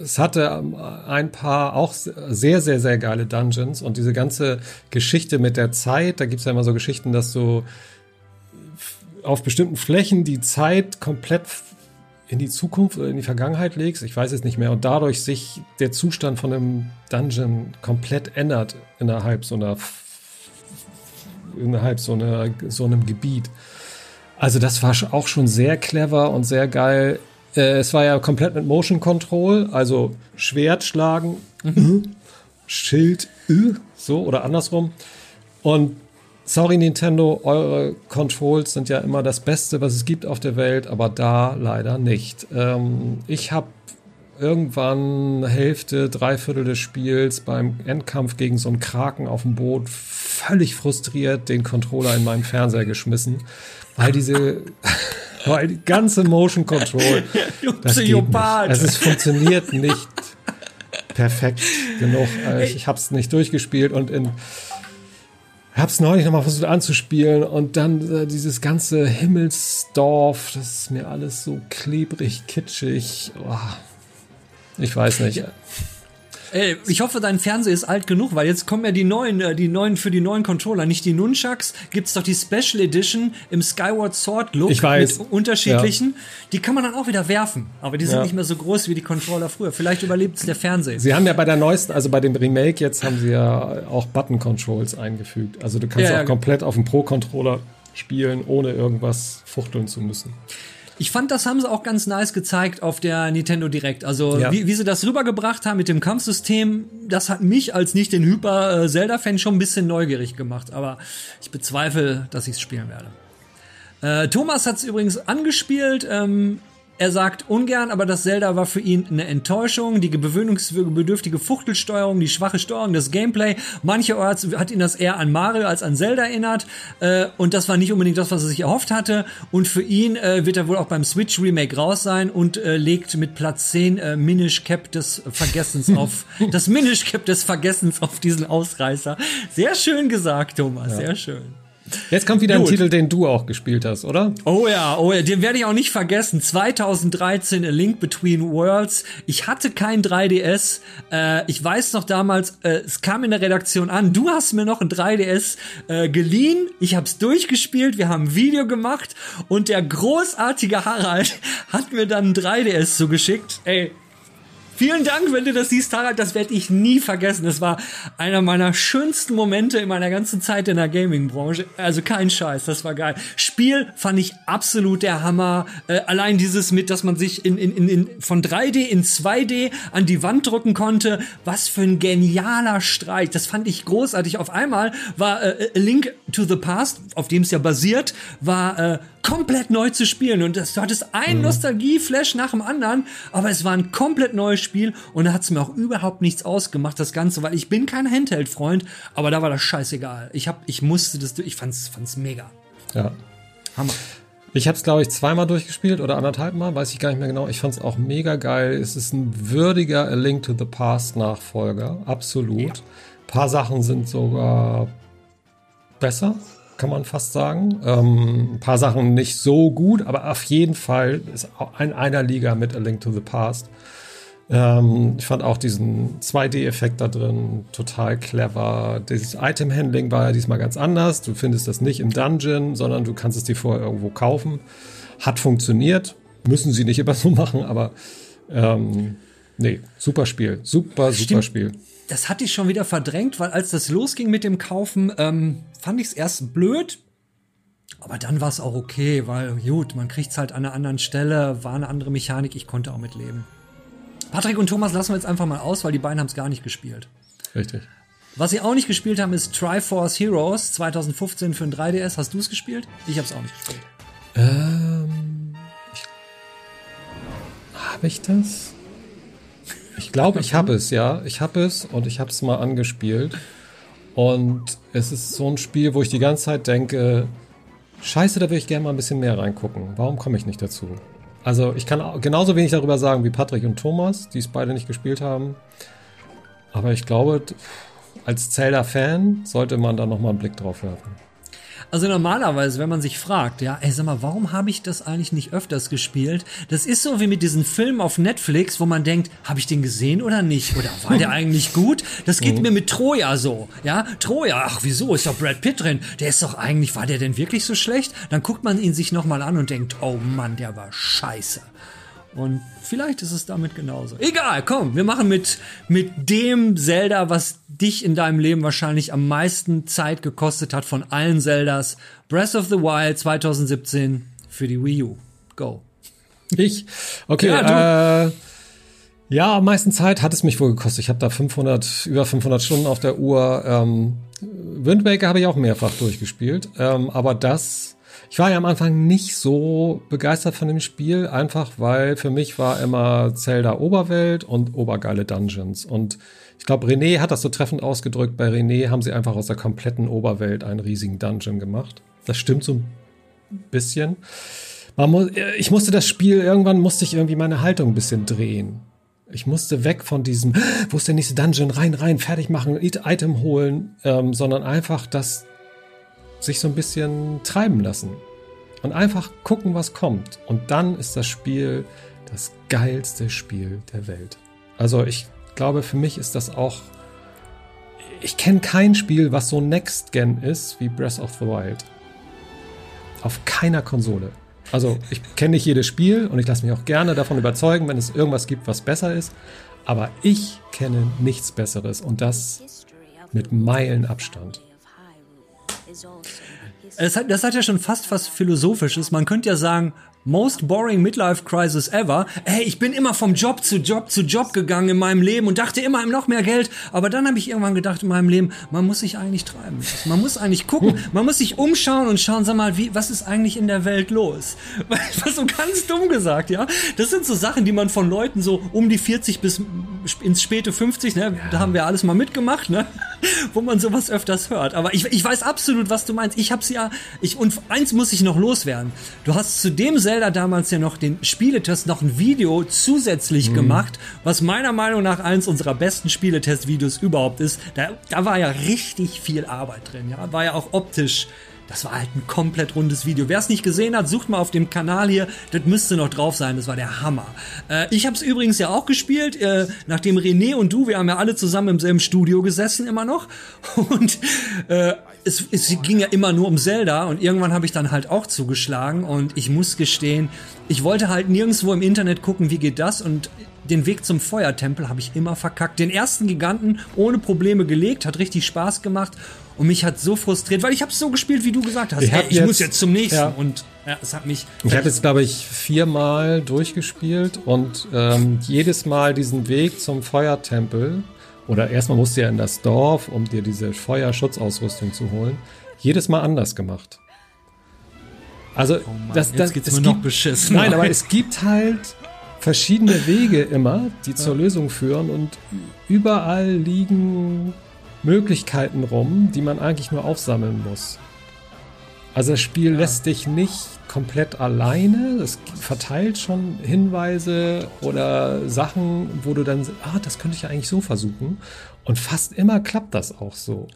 es hatte ähm, ein paar auch sehr, sehr, sehr geile Dungeons und diese ganze Geschichte mit der Zeit, da gibt's ja immer so Geschichten, dass du auf bestimmten Flächen die Zeit komplett in die Zukunft oder in die Vergangenheit legst, ich weiß es nicht mehr, und dadurch sich der Zustand von einem Dungeon komplett ändert innerhalb so einer innerhalb so, einer, so einem Gebiet. Also das war auch schon sehr clever und sehr geil. Äh, es war ja komplett mit Motion Control, also Schwert schlagen, mhm. Schild, so oder andersrum. Und sorry Nintendo, eure Controls sind ja immer das Beste, was es gibt auf der Welt, aber da leider nicht. Ähm, ich habe irgendwann Hälfte, Dreiviertel des Spiels beim Endkampf gegen so einen Kraken auf dem Boot völlig frustriert den Controller in meinen Fernseher geschmissen, weil diese weil die ganze Motion Control das Psychopath. Also es funktioniert nicht perfekt genug. Äh, ich, ich habe es nicht durchgespielt und in hab's neulich nochmal versucht anzuspielen und dann äh, dieses ganze Himmelsdorf, das ist mir alles so klebrig, kitschig. Oh, ich weiß nicht. Ey, ich hoffe, dein Fernseher ist alt genug, weil jetzt kommen ja die neuen, äh, die neuen für die neuen Controller, nicht die Nunchucks. Gibt's doch die Special Edition im Skyward Sword Look ich weiß. mit unterschiedlichen. Ja. Die kann man dann auch wieder werfen, aber die sind ja. nicht mehr so groß wie die Controller früher. Vielleicht überlebt es der Fernseher. Sie haben ja bei der neuesten, also bei dem Remake jetzt haben sie ja auch Button Controls eingefügt. Also du kannst ja, auch komplett auf dem Pro Controller spielen, ohne irgendwas fuchteln zu müssen. Ich fand, das haben sie auch ganz nice gezeigt auf der Nintendo Direct. Also ja. wie, wie sie das rübergebracht haben mit dem Kampfsystem, das hat mich als nicht den Hyper-Zelda-Fan schon ein bisschen neugierig gemacht. Aber ich bezweifle, dass ich es spielen werde. Äh, Thomas hat es übrigens angespielt. Ähm, er sagt ungern, aber das Zelda war für ihn eine Enttäuschung. Die gewöhnungsbedürftige Fuchtelsteuerung, die schwache Steuerung, das Gameplay. Mancherorts hat ihn das eher an Mario als an Zelda erinnert. Äh, und das war nicht unbedingt das, was er sich erhofft hatte. Und für ihn äh, wird er wohl auch beim Switch Remake raus sein und äh, legt mit Platz 10 äh, Minish Cap des Vergessens auf, das Minish Cap des Vergessens auf diesen Ausreißer. Sehr schön gesagt, Thomas, ja. sehr schön. Jetzt kommt wieder Gut. ein Titel, den du auch gespielt hast, oder? Oh ja, oh ja, den werde ich auch nicht vergessen. 2013 A Link Between Worlds. Ich hatte kein 3DS. Äh, ich weiß noch damals, äh, es kam in der Redaktion an, du hast mir noch ein 3DS äh, geliehen. Ich habe es durchgespielt, wir haben ein Video gemacht und der großartige Harald hat mir dann ein 3DS zugeschickt. Ey, Vielen Dank, wenn du das siehst, Harald. Das werde ich nie vergessen. Das war einer meiner schönsten Momente in meiner ganzen Zeit in der Gaming-Branche. Also kein Scheiß, das war geil. Spiel fand ich absolut der Hammer. Äh, allein dieses mit, dass man sich in, in, in, von 3D in 2D an die Wand drücken konnte. Was für ein genialer Streich. Das fand ich großartig. Auf einmal war äh, A Link to the Past, auf dem es ja basiert, war äh, komplett neu zu spielen. Und das, du hattest ein mhm. Nostalgie-Flash nach dem anderen, aber es war ein komplett neues Spiel und da hat es mir auch überhaupt nichts ausgemacht, das Ganze, weil ich bin kein Handheld-Freund, aber da war das scheißegal. Ich hab, ich musste das, ich fand's, fand's mega. Ja. Hammer. Ich habe es, glaube ich, zweimal durchgespielt oder anderthalb Mal, weiß ich gar nicht mehr genau. Ich fand es auch mega geil. Es ist ein würdiger A Link to the Past Nachfolger, absolut. Ja. Ein paar Sachen sind sogar besser, kann man fast sagen. Ähm, ein paar Sachen nicht so gut, aber auf jeden Fall ist auch in einer Liga mit A Link to the Past. Ähm, ich fand auch diesen 2D-Effekt da drin total clever. Dieses Item-Handling war ja diesmal ganz anders. Du findest das nicht im Dungeon, sondern du kannst es dir vorher irgendwo kaufen. Hat funktioniert. Müssen sie nicht immer so machen, aber ähm, nee, super Spiel. Super, super Stimmt. Spiel das hatte ich schon wieder verdrängt, weil als das losging mit dem Kaufen, ähm, fand ich es erst blöd. Aber dann war es auch okay, weil gut, man kriegt es halt an einer anderen Stelle, war eine andere Mechanik, ich konnte auch mitleben. Patrick und Thomas lassen wir jetzt einfach mal aus, weil die beiden haben es gar nicht gespielt. Richtig. Was sie auch nicht gespielt haben, ist Triforce Heroes 2015 für ein 3DS. Hast du es gespielt? Ich habe es auch nicht gespielt. Ähm, habe ich das? Ich glaube, ich habe es, ja. Ich habe es und ich habe es mal angespielt. Und es ist so ein Spiel, wo ich die ganze Zeit denke, scheiße, da würde ich gerne mal ein bisschen mehr reingucken. Warum komme ich nicht dazu? Also ich kann genauso wenig darüber sagen wie Patrick und Thomas, die es beide nicht gespielt haben. Aber ich glaube, als Zelda-Fan sollte man da nochmal einen Blick drauf werfen. Also normalerweise, wenn man sich fragt, ja, ey, sag mal, warum habe ich das eigentlich nicht öfters gespielt? Das ist so wie mit diesen Filmen auf Netflix, wo man denkt, habe ich den gesehen oder nicht? Oder war der eigentlich gut? Das geht mhm. mir mit Troja so, ja? Troja, ach wieso, ist doch Brad Pitt drin. Der ist doch eigentlich, war der denn wirklich so schlecht? Dann guckt man ihn sich nochmal an und denkt, oh Mann, der war scheiße. Und vielleicht ist es damit genauso. Egal, komm, wir machen mit, mit dem Zelda, was dich in deinem Leben wahrscheinlich am meisten Zeit gekostet hat von allen Zeldas. Breath of the Wild 2017 für die Wii U. Go. Ich? Okay, ja, äh, ja, am meisten Zeit hat es mich wohl gekostet. Ich habe da 500, über 500 Stunden auf der Uhr. Ähm, Wind Waker habe ich auch mehrfach durchgespielt. Ähm, aber das ich war ja am Anfang nicht so begeistert von dem Spiel, einfach weil für mich war immer Zelda Oberwelt und obergeile Dungeons. Und ich glaube, René hat das so treffend ausgedrückt. Bei René haben sie einfach aus der kompletten Oberwelt einen riesigen Dungeon gemacht. Das stimmt so ein bisschen. Muss, ich musste das Spiel, irgendwann musste ich irgendwie meine Haltung ein bisschen drehen. Ich musste weg von diesem, wo ist der nächste Dungeon, rein, rein, fertig machen, Item holen, ähm, sondern einfach das sich so ein bisschen treiben lassen und einfach gucken, was kommt. Und dann ist das Spiel das geilste Spiel der Welt. Also ich glaube, für mich ist das auch. Ich kenne kein Spiel, was so Next Gen ist wie Breath of the Wild. Auf keiner Konsole. Also ich kenne nicht jedes Spiel und ich lasse mich auch gerne davon überzeugen, wenn es irgendwas gibt, was besser ist. Aber ich kenne nichts Besseres und das mit Meilenabstand. Das hat, das hat ja schon fast was Philosophisches. Man könnte ja sagen, most boring midlife crisis ever. Hey, ich bin immer vom Job zu Job zu Job gegangen in meinem Leben und dachte immer noch mehr Geld. Aber dann habe ich irgendwann gedacht in meinem Leben, man muss sich eigentlich treiben. Man muss eigentlich gucken, man muss sich umschauen und schauen, sag mal, wie, was ist eigentlich in der Welt los? Was so ganz dumm gesagt, ja. Das sind so Sachen, die man von Leuten so um die 40 bis ins späte 50, ne, da haben wir alles mal mitgemacht, ne, wo man sowas öfters hört. Aber ich, ich weiß absolut, was du meinst. Ich hab's ja, ich, und eins muss ich noch loswerden. Du hast zu dem Zelda damals ja noch den Spieletest noch ein Video zusätzlich mhm. gemacht, was meiner Meinung nach eins unserer besten Spieletest-Videos überhaupt ist. Da, da war ja richtig viel Arbeit drin, ja. War ja auch optisch das war halt ein komplett rundes Video. Wer es nicht gesehen hat, sucht mal auf dem Kanal hier. Das müsste noch drauf sein. Das war der Hammer. Äh, ich habe es übrigens ja auch gespielt. Äh, nachdem René und du, wir haben ja alle zusammen im selben Studio gesessen immer noch. Und äh, es, es ging ja immer nur um Zelda. Und irgendwann habe ich dann halt auch zugeschlagen. Und ich muss gestehen, ich wollte halt nirgendwo im Internet gucken, wie geht das. Und den Weg zum Feuertempel habe ich immer verkackt. Den ersten Giganten ohne Probleme gelegt, hat richtig Spaß gemacht. Und mich hat so frustriert, weil ich habe so gespielt, wie du gesagt hast. Ich, Ey, ich jetzt, muss jetzt zum nächsten. Ja. Und ja, es hat mich. Ich habe jetzt, glaube ich, viermal durchgespielt und ähm, jedes Mal diesen Weg zum Feuertempel. Oder erstmal musst du ja in das Dorf, um dir diese Feuerschutzausrüstung zu holen. Jedes Mal anders gemacht. Also, oh Mann, das, das, geht's es mir gibt, noch beschissen. Nein, aber es gibt halt verschiedene Wege immer, die zur Lösung führen und überall liegen Möglichkeiten rum, die man eigentlich nur aufsammeln muss. Also das Spiel ja. lässt dich nicht komplett alleine. Es verteilt schon Hinweise oder Sachen, wo du dann, ah, das könnte ich ja eigentlich so versuchen. Und fast immer klappt das auch so.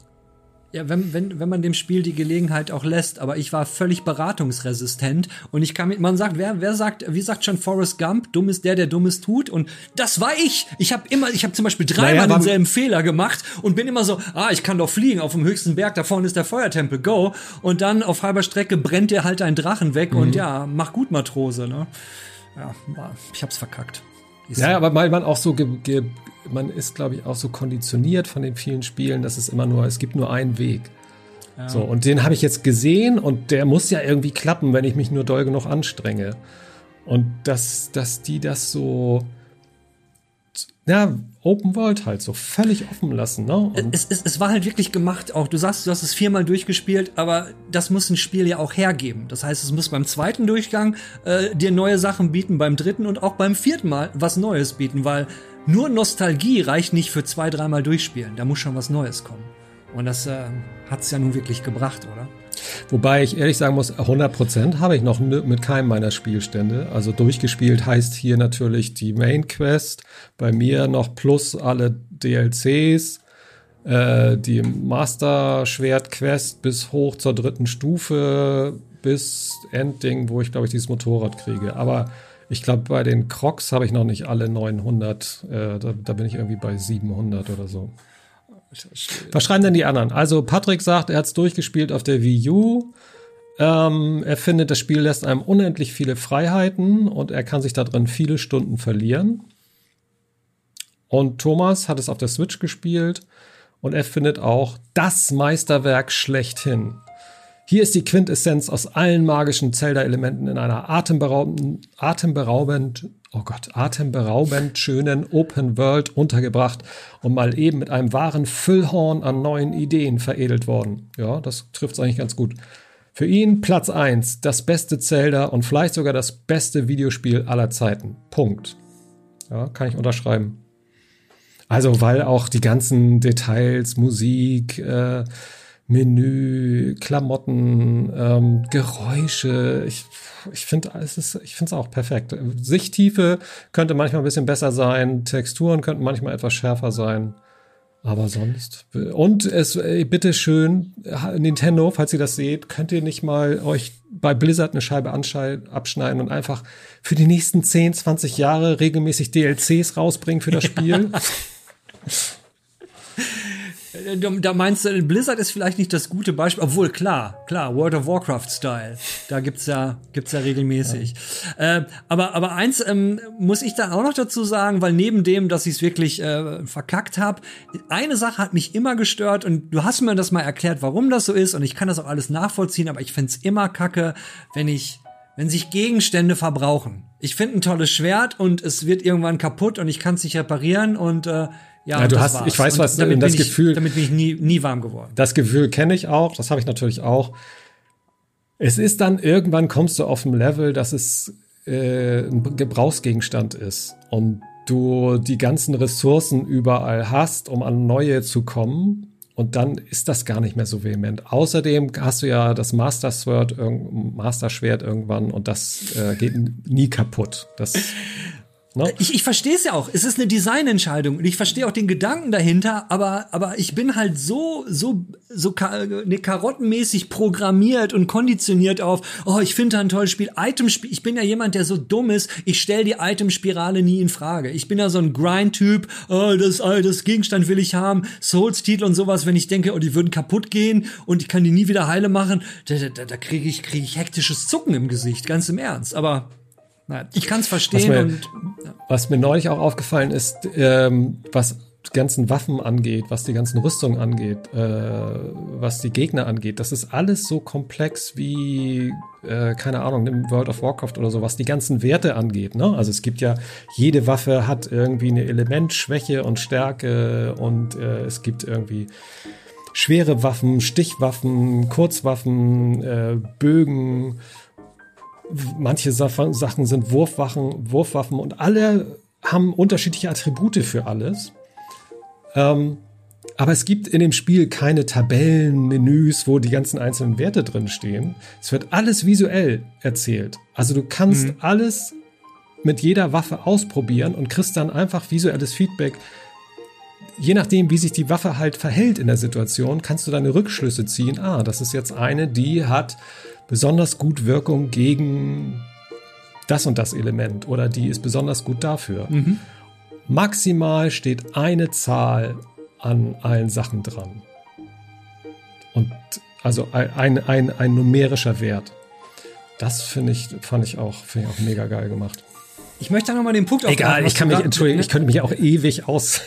Ja, wenn, wenn, wenn man dem Spiel die Gelegenheit auch lässt, aber ich war völlig beratungsresistent und ich kann mit, man sagt, wer, wer sagt, wie sagt schon Forrest Gump, dumm ist der, der Dummes tut und das war ich. Ich habe immer, ich habe zum Beispiel dreimal naja, denselben Fehler gemacht und bin immer so, ah, ich kann doch fliegen auf dem höchsten Berg, da vorne ist der Feuertempel, go. Und dann auf halber Strecke brennt dir halt ein Drachen weg mhm. und ja, mach gut, Matrose, ne? Ja, ich hab's verkackt. Ja, aber weil man auch so ge, ge, man ist, glaube ich, auch so konditioniert von den vielen Spielen, dass es immer nur, es gibt nur einen Weg. Ja. So, und den habe ich jetzt gesehen und der muss ja irgendwie klappen, wenn ich mich nur doll genug anstrenge. Und dass, dass die das so, ja, Open World halt so völlig offen lassen. Ne? Es, es, es war halt wirklich gemacht auch. Du sagst, du hast es viermal durchgespielt, aber das muss ein Spiel ja auch hergeben. Das heißt, es muss beim zweiten Durchgang äh, dir neue Sachen bieten, beim dritten und auch beim vierten Mal was Neues bieten, weil nur Nostalgie reicht nicht für zwei, dreimal durchspielen. Da muss schon was Neues kommen. Und das äh, hat es ja nun wirklich gebracht, oder? Wobei ich ehrlich sagen muss, 100% habe ich noch mit keinem meiner Spielstände. Also durchgespielt heißt hier natürlich die Main Quest, bei mir noch plus alle DLCs, äh, die Master Schwert Quest bis hoch zur dritten Stufe bis Endding, wo ich glaube ich dieses Motorrad kriege. Aber ich glaube, bei den Crocs habe ich noch nicht alle 900. Äh, da, da bin ich irgendwie bei 700 oder so. Was schreiben denn die anderen? Also Patrick sagt, er hat es durchgespielt auf der Wii U. Ähm, er findet, das Spiel lässt einem unendlich viele Freiheiten und er kann sich da drin viele Stunden verlieren. Und Thomas hat es auf der Switch gespielt und er findet auch das Meisterwerk schlechthin. Hier ist die Quintessenz aus allen magischen Zelda-Elementen in einer atemberaubend, atemberaubend, oh Gott, atemberaubend schönen Open World untergebracht und mal eben mit einem wahren Füllhorn an neuen Ideen veredelt worden. Ja, das trifft es eigentlich ganz gut. Für ihn Platz 1, das beste Zelda und vielleicht sogar das beste Videospiel aller Zeiten. Punkt. Ja, kann ich unterschreiben. Also, weil auch die ganzen Details, Musik, äh, Menü, Klamotten, ähm, Geräusche. Ich, ich finde es ist, ich finde es auch perfekt. Sichttiefe könnte manchmal ein bisschen besser sein, Texturen könnten manchmal etwas schärfer sein. Aber sonst. Und es, ey, bitte schön, Nintendo, falls ihr das seht, könnt ihr nicht mal euch bei Blizzard eine Scheibe abschneiden und einfach für die nächsten 10, 20 Jahre regelmäßig DLCs rausbringen für das Spiel? Äh, da meinst du, Blizzard ist vielleicht nicht das gute Beispiel, obwohl klar, klar, World of Warcraft Style, da gibt's ja, gibt's ja regelmäßig. Ja. Äh, aber, aber eins ähm, muss ich da auch noch dazu sagen, weil neben dem, dass ich es wirklich äh, verkackt habe, eine Sache hat mich immer gestört und du hast mir das mal erklärt, warum das so ist und ich kann das auch alles nachvollziehen, aber ich find's immer kacke, wenn ich wenn sich Gegenstände verbrauchen. Ich finde ein tolles Schwert und es wird irgendwann kaputt und ich kann es nicht reparieren und äh, ja, ja du hast, war's. ich weiß, was damit das Gefühl. Ich, damit bin ich nie, nie warm geworden. Das Gefühl kenne ich auch, das habe ich natürlich auch. Es ist dann irgendwann kommst du auf ein Level, dass es äh, ein Gebrauchsgegenstand ist und du die ganzen Ressourcen überall hast, um an neue zu kommen. Und dann ist das gar nicht mehr so vehement. Außerdem hast du ja das Master Sword, Master Schwert irgendwann und das äh, geht nie kaputt. Das Ne? Ich, ich verstehe es ja auch. Es ist eine Designentscheidung und ich verstehe auch den Gedanken dahinter, aber, aber ich bin halt so, so, so ka ne, karottenmäßig programmiert und konditioniert auf, oh, ich finde da ein tolles Spiel. Itemspiel, ich bin ja jemand, der so dumm ist, ich stelle die Itemspirale nie in Frage. Ich bin ja so ein Grind-Typ, oh, das, oh, das Gegenstand will ich haben, Souls-Titel und sowas, wenn ich denke, oh, die würden kaputt gehen und ich kann die nie wieder heile machen, da, da, da kriege ich, krieg ich hektisches Zucken im Gesicht, ganz im Ernst. Aber Ich kann es verstehen. Was mir, und, ja. was mir neulich auch aufgefallen ist, ähm, was die ganzen Waffen angeht, was die ganzen Rüstungen angeht, äh, was die Gegner angeht, das ist alles so komplex wie, äh, keine Ahnung, im World of Warcraft oder so, was die ganzen Werte angeht. Ne? Also es gibt ja, jede Waffe hat irgendwie eine Elementschwäche und Stärke und äh, es gibt irgendwie schwere Waffen, Stichwaffen, Kurzwaffen, äh, Bögen manche Sachen sind Wurfwaffen, Wurfwaffen und alle haben unterschiedliche Attribute für alles. Ähm, aber es gibt in dem Spiel keine Tabellen, Menüs, wo die ganzen einzelnen Werte drin stehen. Es wird alles visuell erzählt. Also du kannst mhm. alles mit jeder Waffe ausprobieren und kriegst dann einfach visuelles Feedback. Je nachdem, wie sich die Waffe halt verhält in der Situation, kannst du deine Rückschlüsse ziehen. Ah, das ist jetzt eine, die hat besonders gut Wirkung gegen das und das Element oder die ist besonders gut dafür. Mhm. Maximal steht eine Zahl an allen Sachen dran. Und also ein, ein, ein numerischer Wert. Das finde ich, fand ich auch, finde ich auch mega geil gemacht. Ich möchte da nochmal den Punkt Egal, ich kann mich, entschuldigen, ich könnte mich auch ewig aus,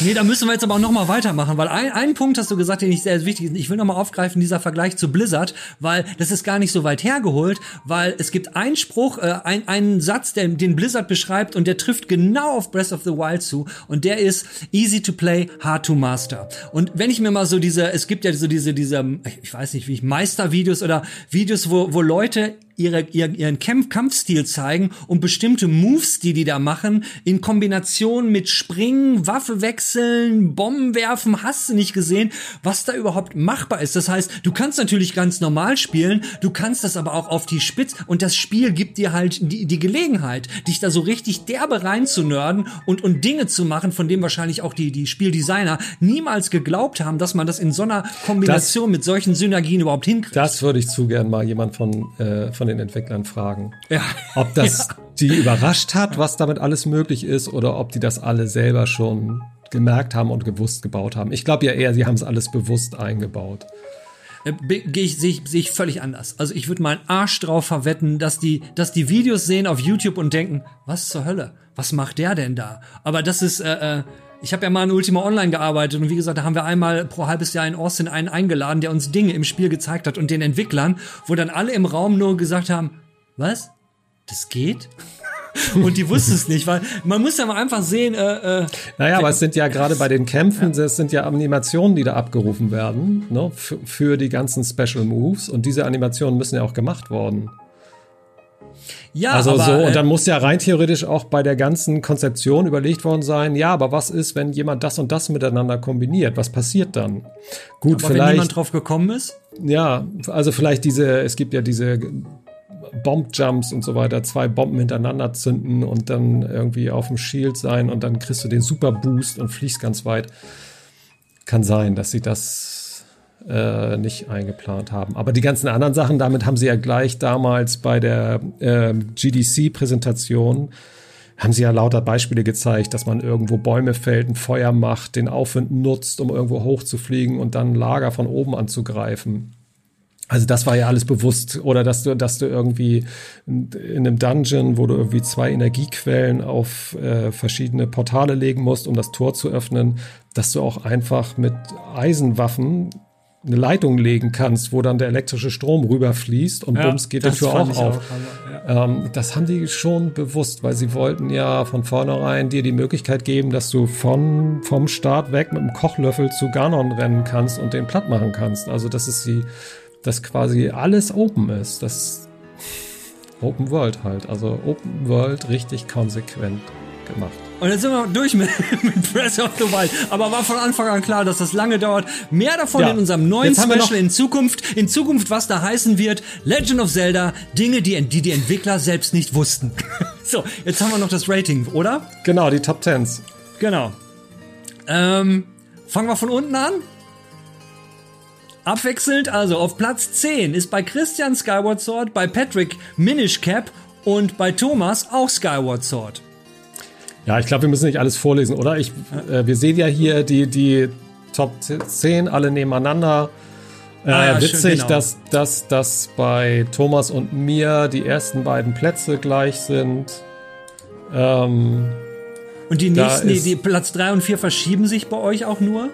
Nee, da müssen wir jetzt aber auch nochmal weitermachen, weil ein, ein Punkt hast du gesagt, den ich sehr wichtig ist. Ich will nochmal aufgreifen, dieser Vergleich zu Blizzard, weil das ist gar nicht so weit hergeholt, weil es gibt einen Spruch, äh, ein, einen Satz, der, den Blizzard beschreibt und der trifft genau auf Breath of the Wild zu und der ist easy to play, hard to master. Und wenn ich mir mal so diese, es gibt ja so diese, diese, ich weiß nicht, wie ich, Meistervideos oder Videos, wo, wo Leute ihre, ihren Kampf Kampfstil zeigen und bestimmte Moves, die die da machen, in Kombination mit Springen, Waffe wechseln, Bomben werfen, hast du nicht gesehen, was da überhaupt machbar ist. Das heißt, du kannst natürlich ganz normal spielen, du kannst das aber auch auf die Spitze und das Spiel gibt dir halt die, die Gelegenheit, dich da so richtig derbe reinzunörden und, und Dinge zu machen, von denen wahrscheinlich auch die, die Spieldesigner niemals geglaubt haben, dass man das in so einer Kombination das, mit solchen Synergien überhaupt hinkriegt. Das würde ich zu gern mal jemand von, äh, von den Entwicklern fragen. Ja. Ob das ja. die überrascht hat, was damit alles möglich ist, oder ob die das alle selber schon gemerkt haben und gewusst gebaut haben. Ich glaube ja eher, sie haben es alles bewusst eingebaut. Äh, gehe ich, sehe ich, seh ich völlig anders. Also ich würde meinen Arsch drauf verwetten, dass die, dass die Videos sehen auf YouTube und denken, was zur Hölle? Was macht der denn da? Aber das ist, äh, äh, ich habe ja mal in Ultima Online gearbeitet und wie gesagt, da haben wir einmal pro halbes Jahr in Austin einen eingeladen, der uns Dinge im Spiel gezeigt hat und den Entwicklern, wo dann alle im Raum nur gesagt haben, was? Das geht? und die wussten es nicht, weil man muss ja mal einfach sehen. Äh, äh, naja, aber es sind ja gerade bei den Kämpfen, ja. es sind ja Animationen, die da abgerufen werden, ne, für die ganzen Special Moves und diese Animationen müssen ja auch gemacht worden. Ja, also aber, so, und dann äh, muss ja rein theoretisch auch bei der ganzen Konzeption überlegt worden sein, ja, aber was ist, wenn jemand das und das miteinander kombiniert? Was passiert dann? Gut, aber vielleicht. Wenn niemand drauf gekommen ist? Ja, also vielleicht diese, es gibt ja diese Bomb-Jumps und so weiter, zwei Bomben hintereinander zünden und dann irgendwie auf dem Shield sein und dann kriegst du den Super Boost und fliegst ganz weit. Kann sein, dass sie das äh, nicht eingeplant haben. Aber die ganzen anderen Sachen, damit haben sie ja gleich damals bei der äh, GDC-Präsentation haben sie ja lauter Beispiele gezeigt, dass man irgendwo Bäume fällt, ein Feuer macht, den Aufwind nutzt, um irgendwo hochzufliegen und dann Lager von oben anzugreifen. Also das war ja alles bewusst. Oder dass du, dass du irgendwie in einem Dungeon, wo du irgendwie zwei Energiequellen auf äh, verschiedene Portale legen musst, um das Tor zu öffnen, dass du auch einfach mit Eisenwaffen eine Leitung legen kannst, wo dann der elektrische Strom rüberfließt und ja, bums geht die Tür auch auf. Auch, ja. ähm, das haben die schon bewusst, weil sie wollten ja von vornherein dir die Möglichkeit geben, dass du von, vom Start weg mit einem Kochlöffel zu Ganon rennen kannst und den platt machen kannst. Also, dass es sie, dass quasi alles open ist. Das Open World halt. Also Open World richtig konsequent gemacht. Und jetzt sind wir durch mit, mit Breath of the Wild. Aber war von Anfang an klar, dass das lange dauert. Mehr davon ja. in unserem neuen Special in Zukunft. In Zukunft, was da heißen wird, Legend of Zelda, Dinge, die die, die Entwickler selbst nicht wussten. so, jetzt haben wir noch das Rating, oder? Genau, die Top Tens. Genau. Ähm, fangen wir von unten an. Abwechselnd, also auf Platz 10 ist bei Christian Skyward Sword, bei Patrick Minish Cap und bei Thomas auch Skyward Sword. Ja, ich glaube, wir müssen nicht alles vorlesen, oder? Ich, äh, wir sehen ja hier die, die Top 10 alle nebeneinander. Äh, ah, ja, witzig, schön, genau. dass, dass, dass bei Thomas und mir die ersten beiden Plätze gleich sind. Ähm, und die nächsten, die, die Platz 3 und 4 verschieben sich bei euch auch nur?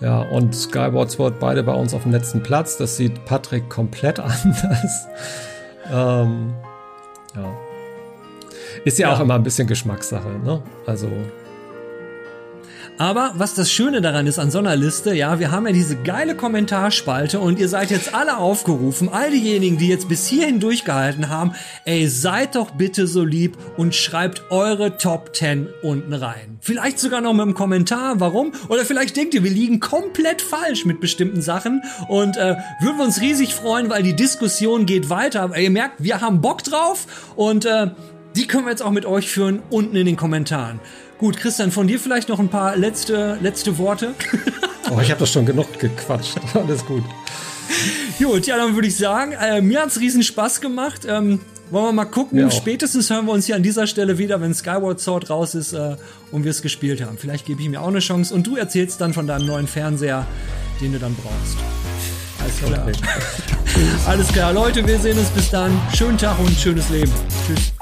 Ja, und Skyward Sword beide bei uns auf dem letzten Platz. Das sieht Patrick komplett anders. ähm, ja. Ist ja, ja, auch immer ein bisschen Geschmackssache, ne? Also. Aber was das Schöne daran ist an so einer Liste, ja, wir haben ja diese geile Kommentarspalte und ihr seid jetzt alle aufgerufen, all diejenigen, die jetzt bis hierhin durchgehalten haben, ey, seid doch bitte so lieb und schreibt eure Top 10 unten rein. Vielleicht sogar noch mit einem Kommentar, warum? Oder vielleicht denkt ihr, wir liegen komplett falsch mit bestimmten Sachen und äh, würden wir uns riesig freuen, weil die Diskussion geht weiter. Aber ihr merkt, wir haben Bock drauf und äh, die können wir jetzt auch mit euch führen, unten in den Kommentaren. Gut, Christian, von dir vielleicht noch ein paar letzte, letzte Worte. oh, ich habe das schon genug gequatscht. Alles gut. Gut, ja, dann würde ich sagen, äh, mir hat's riesen Spaß gemacht. Ähm, wollen wir mal gucken. Spätestens hören wir uns hier an dieser Stelle wieder, wenn Skyward Sword raus ist äh, und wir es gespielt haben. Vielleicht gebe ich mir auch eine Chance und du erzählst dann von deinem neuen Fernseher, den du dann brauchst. Alles klar. Alles klar, Leute, wir sehen uns bis dann. Schönen Tag und schönes Leben. Tschüss.